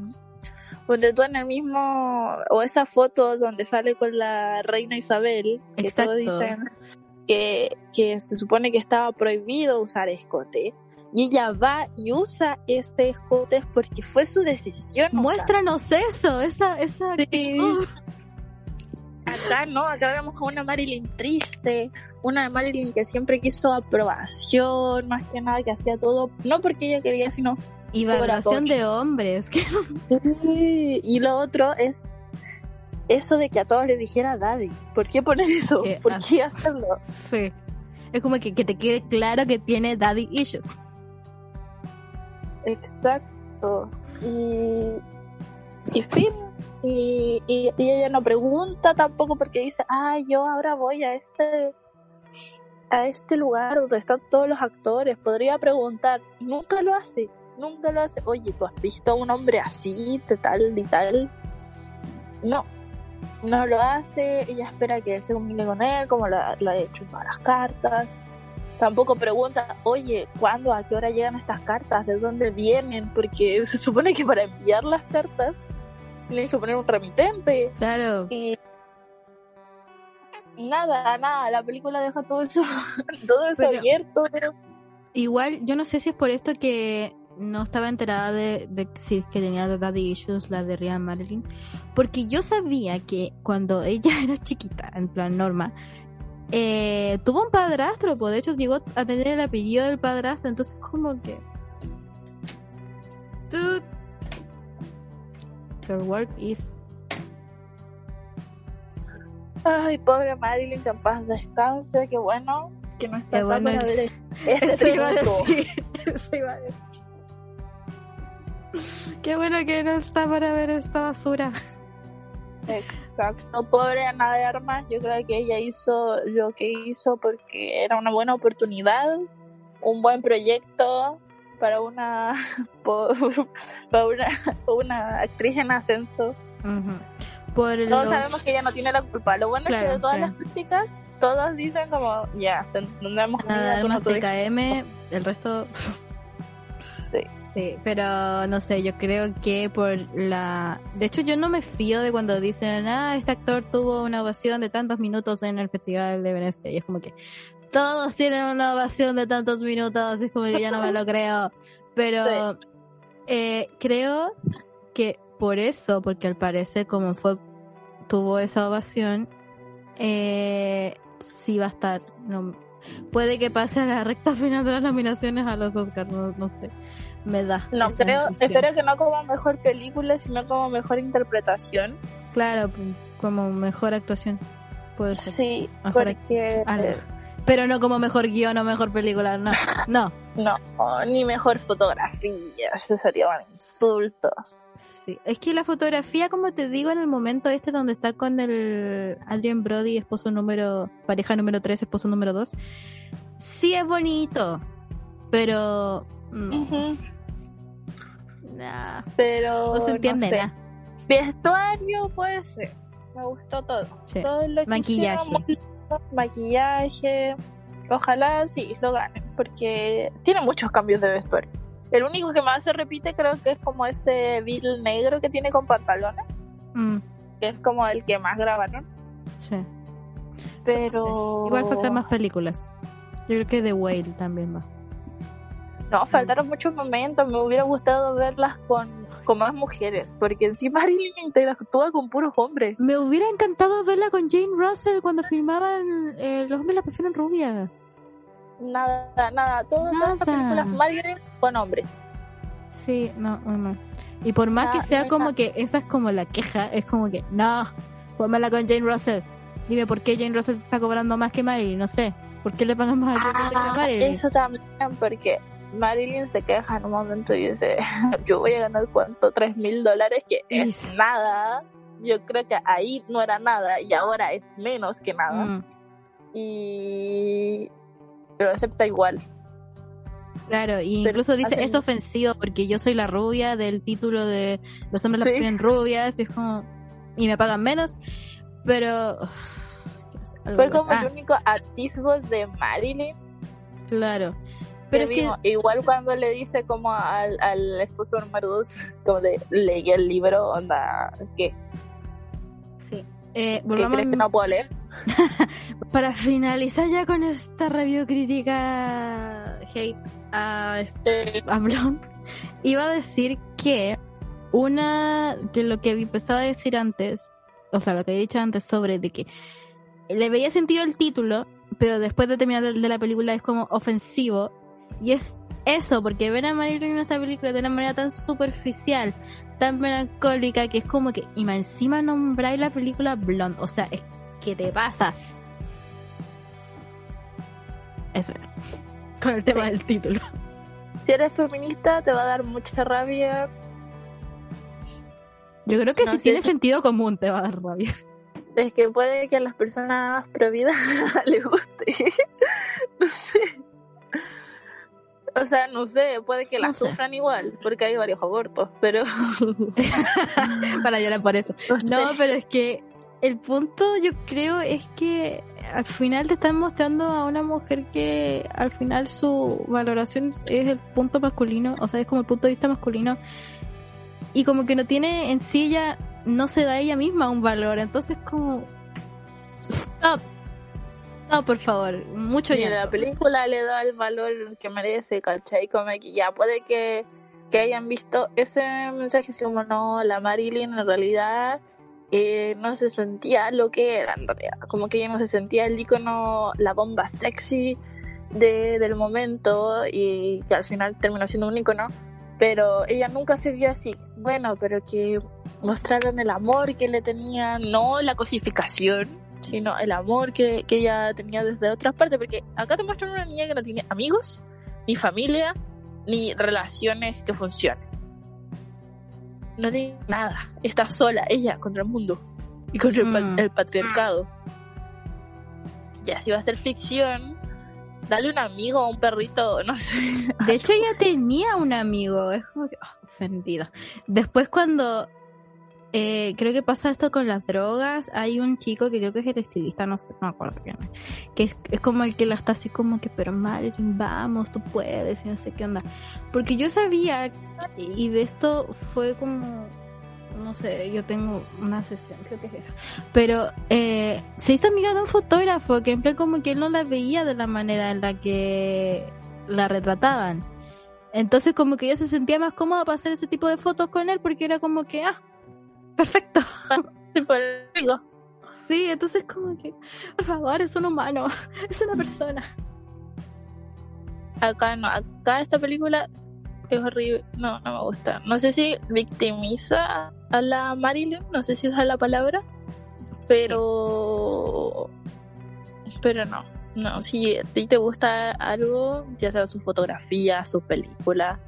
donde tú en el mismo, o esa foto donde sale con la reina Isabel, que Exacto. todos dicen que, que se supone que estaba prohibido usar escote, y ella va y usa ese escote porque fue su decisión. usar. Muéstranos eso, esa, esa Sí. Acá no, acá vemos a una Marilyn triste, una Marilyn que siempre quiso aprobación, más que nada que hacía todo, no porque ella quería, sino Y valoración de hombres. Sí, Y lo otro es eso de que a todos les dijera daddy. ¿Por qué poner eso? ¿Por qué hacerlo? Sí. Es como que, que te quede claro que tiene daddy issues. Exacto. Y, y fin. Y, y, ella no pregunta tampoco porque dice, ah, yo ahora voy a este a este lugar donde están todos los actores. Podría preguntar. Nunca lo hace. Nunca lo hace. Oye, ¿tú has visto a un hombre así, de tal y tal? No. No lo hace. Ella espera que se comunique con él, como lo, lo ha hecho todas las cartas. Tampoco pregunta, oye, ¿cuándo, a qué hora llegan estas cartas? ¿De dónde vienen? Porque se supone que para enviar las cartas tienes que poner un remitente. Claro. Y nada, nada, la película deja todo eso, todo eso Pero- abierto, pero Igual, yo no sé si es por esto que no estaba enterada de, de si es que tenía daddy issues la de Ryan Marilyn. Porque yo sabía que cuando ella era chiquita, en plan norma, eh, tuvo un padrastro, pues de hecho llegó a tener el apellido del padrastro, entonces como que... Dude, your work is... ay, pobre Marilyn, que en paz descanse, qué bueno que no está bueno para ver este Eso iba a decir. Eso iba a decir. Qué bueno que no está para ver esta basura. Exacto, pobre Ana de Armas, yo creo que ella hizo lo que hizo porque era una buena oportunidad, un buen proyecto para una para una, una actriz en ascenso. Por Todos los- sabemos que ella no tiene la culpa. Lo bueno es que de todas sí. las críticas, todos dicen como, ya, tendremos Nada más tuviste". TKM, el resto Sí. sí, pero no sé, yo creo que por la de hecho yo no me fío de cuando dicen, "Ah, este actor tuvo una ovación de tantos minutos en el Festival de Venecia." Y es como que todos tienen una ovación de tantos minutos, es como que ya no me lo creo. Pero eh, creo que por eso, porque al parecer como fue tuvo esa ovación, eh, sí va a estar. No, puede que pase a la recta final de las nominaciones a los Oscars, no, no sé. Me da. No, creo, impresión. espero que no como mejor película, sino como mejor interpretación. Claro, como mejor actuación. Puede ser. Sí, Mejor porque. Pero no como mejor guion o mejor película, no. No. no, ni mejor fotografía, eso sería un insulto. Sí. Es que la fotografía, como te digo, en el momento este donde está con el Adrian Brody, esposo número, pareja número 3, esposo número 2, sí es bonito, pero no. Pero no se entiende nada. Vestuario puede ser. Me gustó todo. todo lo maquillaje. Maquillaje. Ojalá sí lo ganen, porque tiene muchos cambios de vestuario. El único que más se repite creo que es como ese Bill negro que tiene con pantalones. Mm. Que es como el que más grabaron. Sí. Pero... Igual faltan más películas. Yo creo que The Whale también va. No, faltaron muchos momentos. Me hubiera gustado verlas con, con más mujeres. Porque encima Marilyn interactúa con puros hombres. Me hubiera encantado verla con Jane Russell cuando filmaban eh, Los hombres la prefieren rubias. Nada, nada. Todas, las películas Marilyn con hombres. Sí, no, no. Y por más que sea como que esa es como la queja, es como que, no, pónmela con Jane Russell. Dime por qué Jane Russell está cobrando más que Marilyn, no sé. ¿Por qué le pagan más a Jane Russell que a ah, Marilyn? Eso también, porque Marilyn se queja en un momento y dice, yo voy a ganar cuánto, tres mil dólares, que es nada. Yo creo que ahí no era nada y ahora es menos que nada. Mm. Y lo acepta igual. Claro, y incluso dice, es ofensivo porque yo soy la rubia del título de los hombres las tienen rubias y es como, y me pagan menos, pero... Fue como el ah. único atisbo de Marilyn. Claro. Pero igual cuando le dice como al, al esposo número dos, como de leí el libro, onda, ¿qué? Sí. Eh, ¿Qué crees que no puedo leer? Para finalizar ya con esta review crítica hate a, este, a Blonde, iba a decir que una de lo que empezaba a decir antes, o sea, lo que he dicho antes sobre de que le veía sentido el título, pero después de terminar de la película es como ofensivo y es eso, porque ven a Marilyn en esta película de una manera tan superficial, tan melancólica, que es como que, y más encima nombráis la película Blonde. O sea, es que te pasas. Eso Con el tema del título. Si eres feminista, te va a dar mucha rabia. Yo creo que si tiene sentido común, te va a dar rabia. Es que puede que a las personas pro vida les guste. no sé. O sea, no sé, puede que la sufran igual, porque hay varios abortos, pero... Para llorar por eso. No, pero es que el punto yo creo es que al final te están mostrando a una mujer que al final su valoración es el punto masculino, o sea, es como el punto de vista masculino, y como que no tiene en sí ya, no se da ella misma un valor, entonces como... Stop, no, por favor, mucho ya. La película le da el valor que merece, ¿cachai? Como que ya puede que, que hayan visto ese mensaje, así como no, la Marilyn en realidad eh, no se sentía lo que era en realidad. Como que ella no se sentía el icono, la bomba sexy de, del momento y que al final terminó siendo un icono. Pero ella nunca se vio así. Bueno, pero que mostraron el amor que le tenía, no la cosificación sino el amor que, que ella tenía desde otras partes, porque acá te muestran una niña que no tiene amigos, ni familia, ni relaciones que funcionen. No tiene nada, está sola, ella, contra el mundo y contra el, mm. patriarcado. Ya, si va a ser ficción, dale un amigo a un perrito, no sé. De hecho, ella tenía un amigo, es como que, oh, ofendido. Después cuando eh, creo que pasa esto con las drogas. Hay un chico que creo que es el estilista, no sé, no me acuerdo quién es, que es, como el que la está así como que, pero Marilyn, vamos, tú puedes, y no sé qué onda. Porque yo sabía, y de esto fue como, no sé, yo tengo una sesión, creo que es eso. Pero eh, se hizo amiga de un fotógrafo que en como que él no la veía de la manera en la que la retrataban. Entonces como que ella se sentía más cómoda para hacer ese tipo de fotos con él porque era como que, ah, perfecto. sí, entonces como que, por favor, es un humano, es una persona. Acá no, acá esta película es horrible, no, no me gusta. No sé si victimiza a la Marilyn, no sé si esa es la palabra, pero... Pero no, no, si a ti te gusta algo, ya sea su fotografía, su película,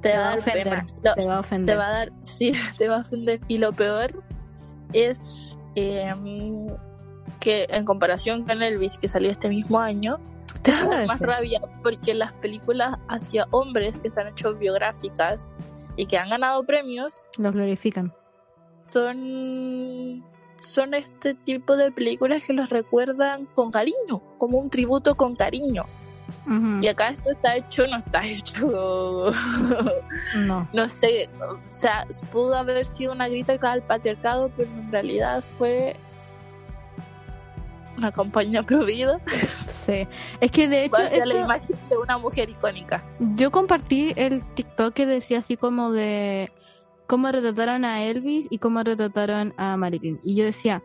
te, va a dar pena. te va a ofender. Te va a dar, sí, te va a ofender. Y lo peor es em, que en comparación con Elvis, que salió este mismo año, más rabia porque las películas hacia hombres que se han hecho biográficas y que han ganado premios los glorifican son son este tipo de películas que los recuerdan con cariño como un tributo con cariño y acá esto está hecho no está hecho no no sé o sea pudo haber sido una crítica al patriarcado pero en realidad fue una campaña prohibida. Sí, es que de hecho es la imagen de una mujer icónica. Yo compartí el TikTok que decía así como de cómo retrataron a Elvis y cómo retrataron a Marilyn. Y yo decía,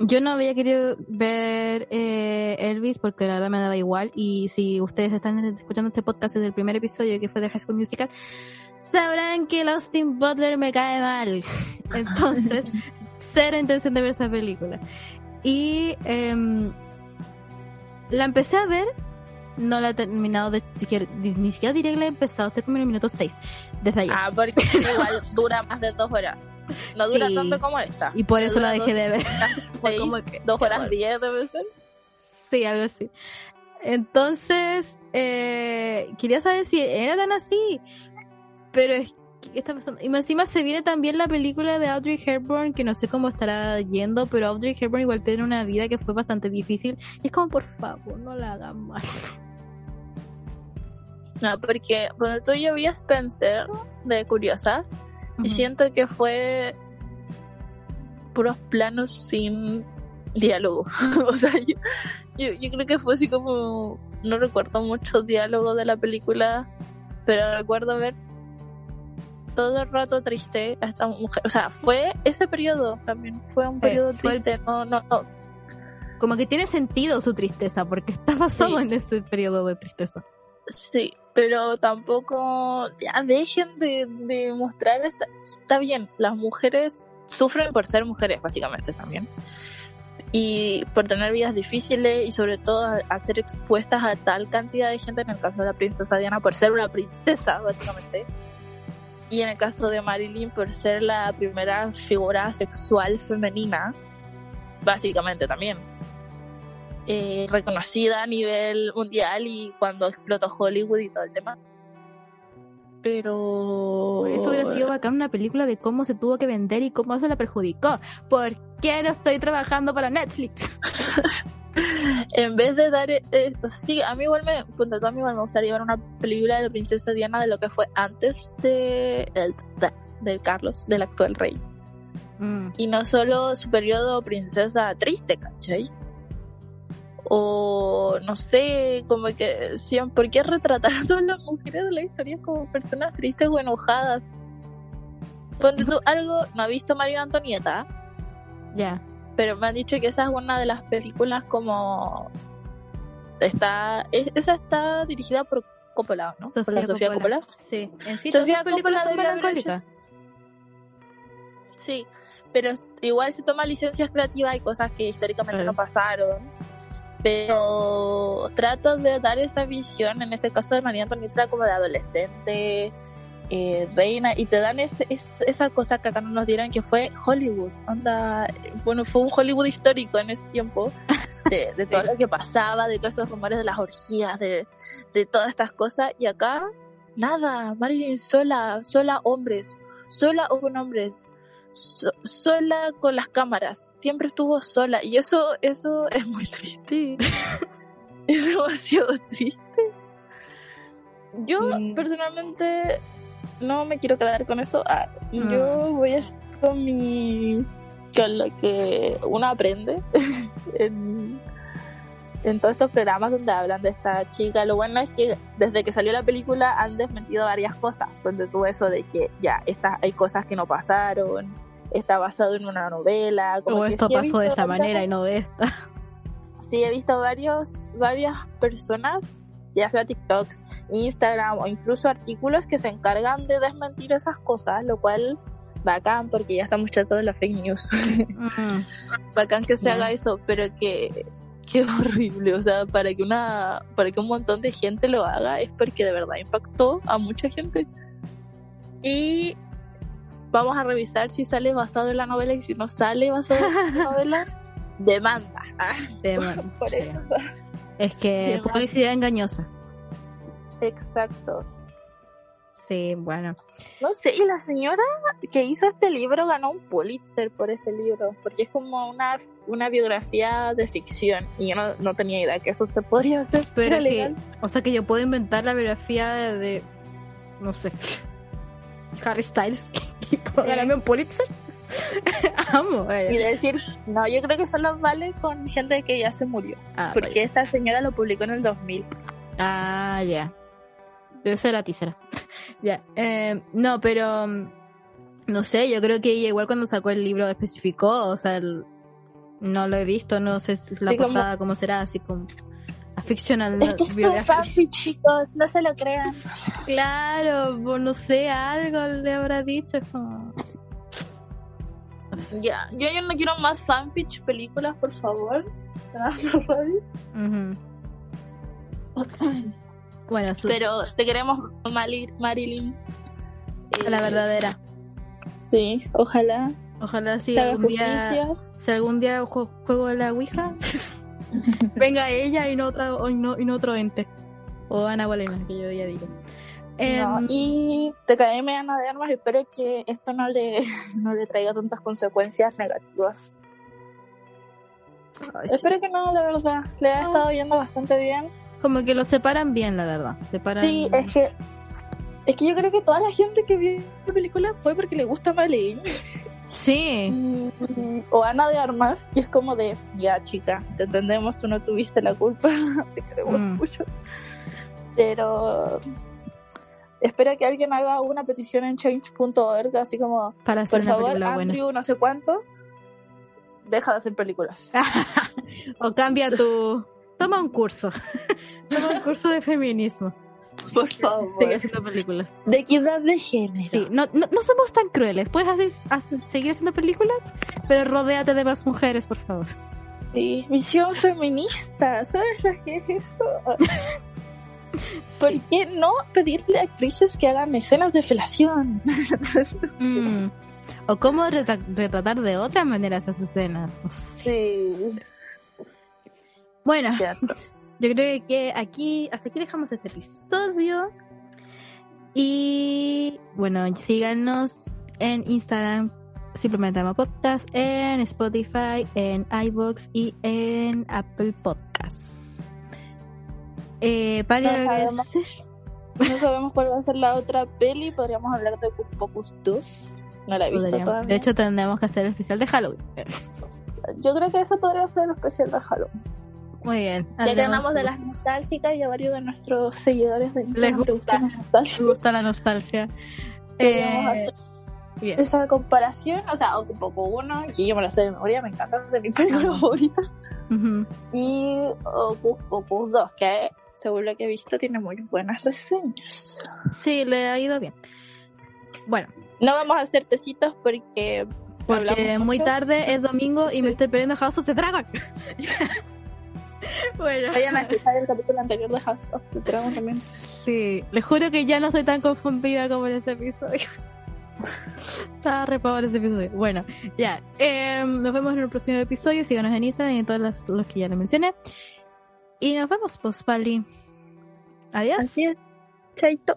yo no había querido ver eh, Elvis porque la verdad me daba igual. Y si ustedes están escuchando este podcast desde el primer episodio que fue de High School Musical, sabrán que el Austin Butler me cae mal. Entonces, cero intención de ver esa película. Y em, la empecé a ver, no la he terminado de ni siquiera diré que la he empezado, estoy como en el minuto 6, desde. Ah, porque igual dura más de dos horas. No dura tanto como esta. Y por eso la dejé de ver. dos horas diez debe ser. Sí, algo así. Entonces, eh, quería saber si era tan así. Pero es ¿qué está pasando? Y encima se viene también la película de Audrey Hepburn, que no sé cómo estará yendo, pero Audrey Hepburn igual tiene una vida que fue bastante difícil. Y es como, por favor, no la hagan mal. No, porque cuando tú yo vi a Spencer de Curiosa, y siento que fue puros planos sin diálogo. o sea, yo, yo, creo que fue así como. No recuerdo mucho diálogo de la película, pero recuerdo ver todo el rato triste a esta mujer. O sea, fue ese periodo también. Fue un periodo triste. No, no, no. Como que tiene sentido su tristeza, porque está basado en ese periodo de tristeza. Sí, pero tampoco. Ya dejen de, mostrar. Esta... Está bien, las mujeres sufren por ser mujeres, básicamente también. Y por tener vidas difíciles y sobre todo a ser expuestas a tal cantidad de gente, en el caso de la princesa Diana, por ser una princesa, básicamente y en el caso de Marilyn por ser la primera figura sexual femenina, básicamente también. Eh, reconocida a nivel mundial y cuando explotó Hollywood y todo el tema. Pero... eso hubiera sido bacán una película de cómo se tuvo que vender y cómo eso la perjudicó. ¿Por qué no estoy trabajando para Netflix? en vez de dar eh, sí a mí igual me a mí igual me gustaría ver una película de la princesa Diana de lo que fue antes de del Carlos del actual rey mm. y no solo su periodo princesa triste ¿cachai? O no sé como que siempre ¿por qué retratar a todas las mujeres de la historia como personas tristes o enojadas? Ponte tú algo no ha visto María Antonieta ya pero me han dicho que esa es una de las películas como está esa está dirigida por Coppola, ¿no? por la Sofía Coppola. Sí, en sí Sofía Coppola melancólica. Sí, pero igual se toma licencias creativas y cosas que históricamente no pasaron. Pero trata de dar esa visión, en este caso de María Antonieta, como de adolescente, eh, reina y te dan ese, esa cosa que acá no nos dieron que fue Hollywood. Onda, bueno, fue un Hollywood histórico en ese tiempo, de, todo lo que pasaba, de todos estos rumores de las orgías, de, de todas estas cosas. Y acá, nada, Marilyn sola, sola hombres, sola o con hombres, sola con las cámaras, siempre estuvo sola. Y eso, eso es muy triste. es demasiado triste. Yo mm. personalmente no me quiero quedar con eso. Ah, Yo ah. voy a con mi. con lo que uno aprende en, en todos estos programas donde hablan de esta chica. Lo bueno es que desde que salió la película han desmentido varias cosas. Donde tuvo eso de que ya, estas, hay cosas que no pasaron, está basado en una novela. Como o esto pasó de esta manera y no de esta. Sí, he visto varios, varias personas, ya sea TikToks, Instagram o incluso artículos que se encargan de desmentir esas cosas, lo cual bacán porque ya estamos tratando de la fake news. bacán que se haga eso, pero que qué horrible, o sea, para que una para que un montón de gente lo haga es porque de verdad impactó a mucha gente. Y vamos a revisar si sale basado en la novela y si no sale basado en la novela, demanda. Demanda. Es que publicidad engañosa. Exacto. Sí, bueno. No sé, y la señora que hizo este libro ganó un Pulitzer por este libro, porque es como una, una biografía de ficción, y yo no, no tenía idea que eso se podría hacer. Pero que, o sea que yo puedo inventar la biografía de, no sé, Harry Styles y puedo ganarme un Pulitzer. Amo. Y decir, no, yo creo que solo vale con gente que ya se murió, ah, porque esta señora lo publicó en el 2000. Ah, ya. Ser la tícera. ya. Eh, no, pero. Mm, no sé, yo creo que ella igual cuando sacó el libro especificó, o sea, no lo he visto, no sé la portada cómo será, así como a fictional Esto es un fanfic, chicos, no se lo crean. Claro, no sé, algo le habrá dicho. Ya, yo, yo no quiero más fanfic películas, por favor. Bueno, pero te queremos Marilyn. la verdadera. Sí, ojalá. Ojalá si algún día, si algún día juego la Ouija, venga ella y no otra y no, y no otro ente. O Ana Bolena, que yo ya digo. Em, y TKM Ana de Armas, espero que esto no le, no le traiga tantas consecuencias negativas. espero que no, la verdad. Le ha estado yendo bastante bien como que lo separan bien, la verdad. Separan... Sí, es que es que yo creo que toda la gente que vio la película fue porque le gusta Malin. Sí. o Ana de Armas, y es como de, ya chica, te entendemos, tú no tuviste la culpa, te queremos mm. mucho. Pero espero que alguien haga una petición en change.org, así como, Para hacer por favor, Andrew, no sé cuánto, deja de hacer películas. o cambia tu, Toma un curso. Toma un curso de feminismo. Por favor. Sigue haciendo películas. De equidad de género. Sí, no, no, no somos tan crueles. Puedes seguir haciendo películas, pero rodéate de más mujeres, por favor. Sí, visión feminista. ¿Sabes lo que es eso? ¿Por qué no pedirle a actrices que hagan escenas de felación? Mm. O cómo retratar de otra manera esas escenas. Sí. Bueno, yo creo que aquí, hasta aquí dejamos este episodio. Y bueno, síganos en Instagram, simplemente llama podcast, en Spotify, en iBox y en Apple Podcasts. Eh, para no sabemos, no sabemos cuál va a ser la otra peli, podríamos hablar de Pocus 2. No la he visto todavía. De hecho, tendremos que hacer el especial de Halloween. Yo creo que eso podría ser el especial de Halloween. Muy bien. Ya que hablamos de las nostálgicas y a varios de nuestros seguidores de les gusta. Les gusta la nostalgia. Eh, esa comparación, o sea, Ocupó uno, que yo me la sé de memoria, me encanta, de mi película favorita. Y Ocupó 2, que según lo que he visto tiene muy buenas reseñas. Sí, le ha ido bien. Bueno. No vamos a hacer tecitos porque... Porque muy tarde es domingo y me estoy perdiendo House of the Dragon. bueno. Vayan a escuchar el capítulo anterior de House of the Dragon también. Sí, les juro que ya no estoy tan confundida como en este episodio. Estaba re en ese episodio. Bueno, ya. Eh, nos vemos en el próximo episodio. Síganos en Instagram y en todos los, los que ya les mencioné. Y nos vemos, pues, Pali. Adiós. Es. Chaito.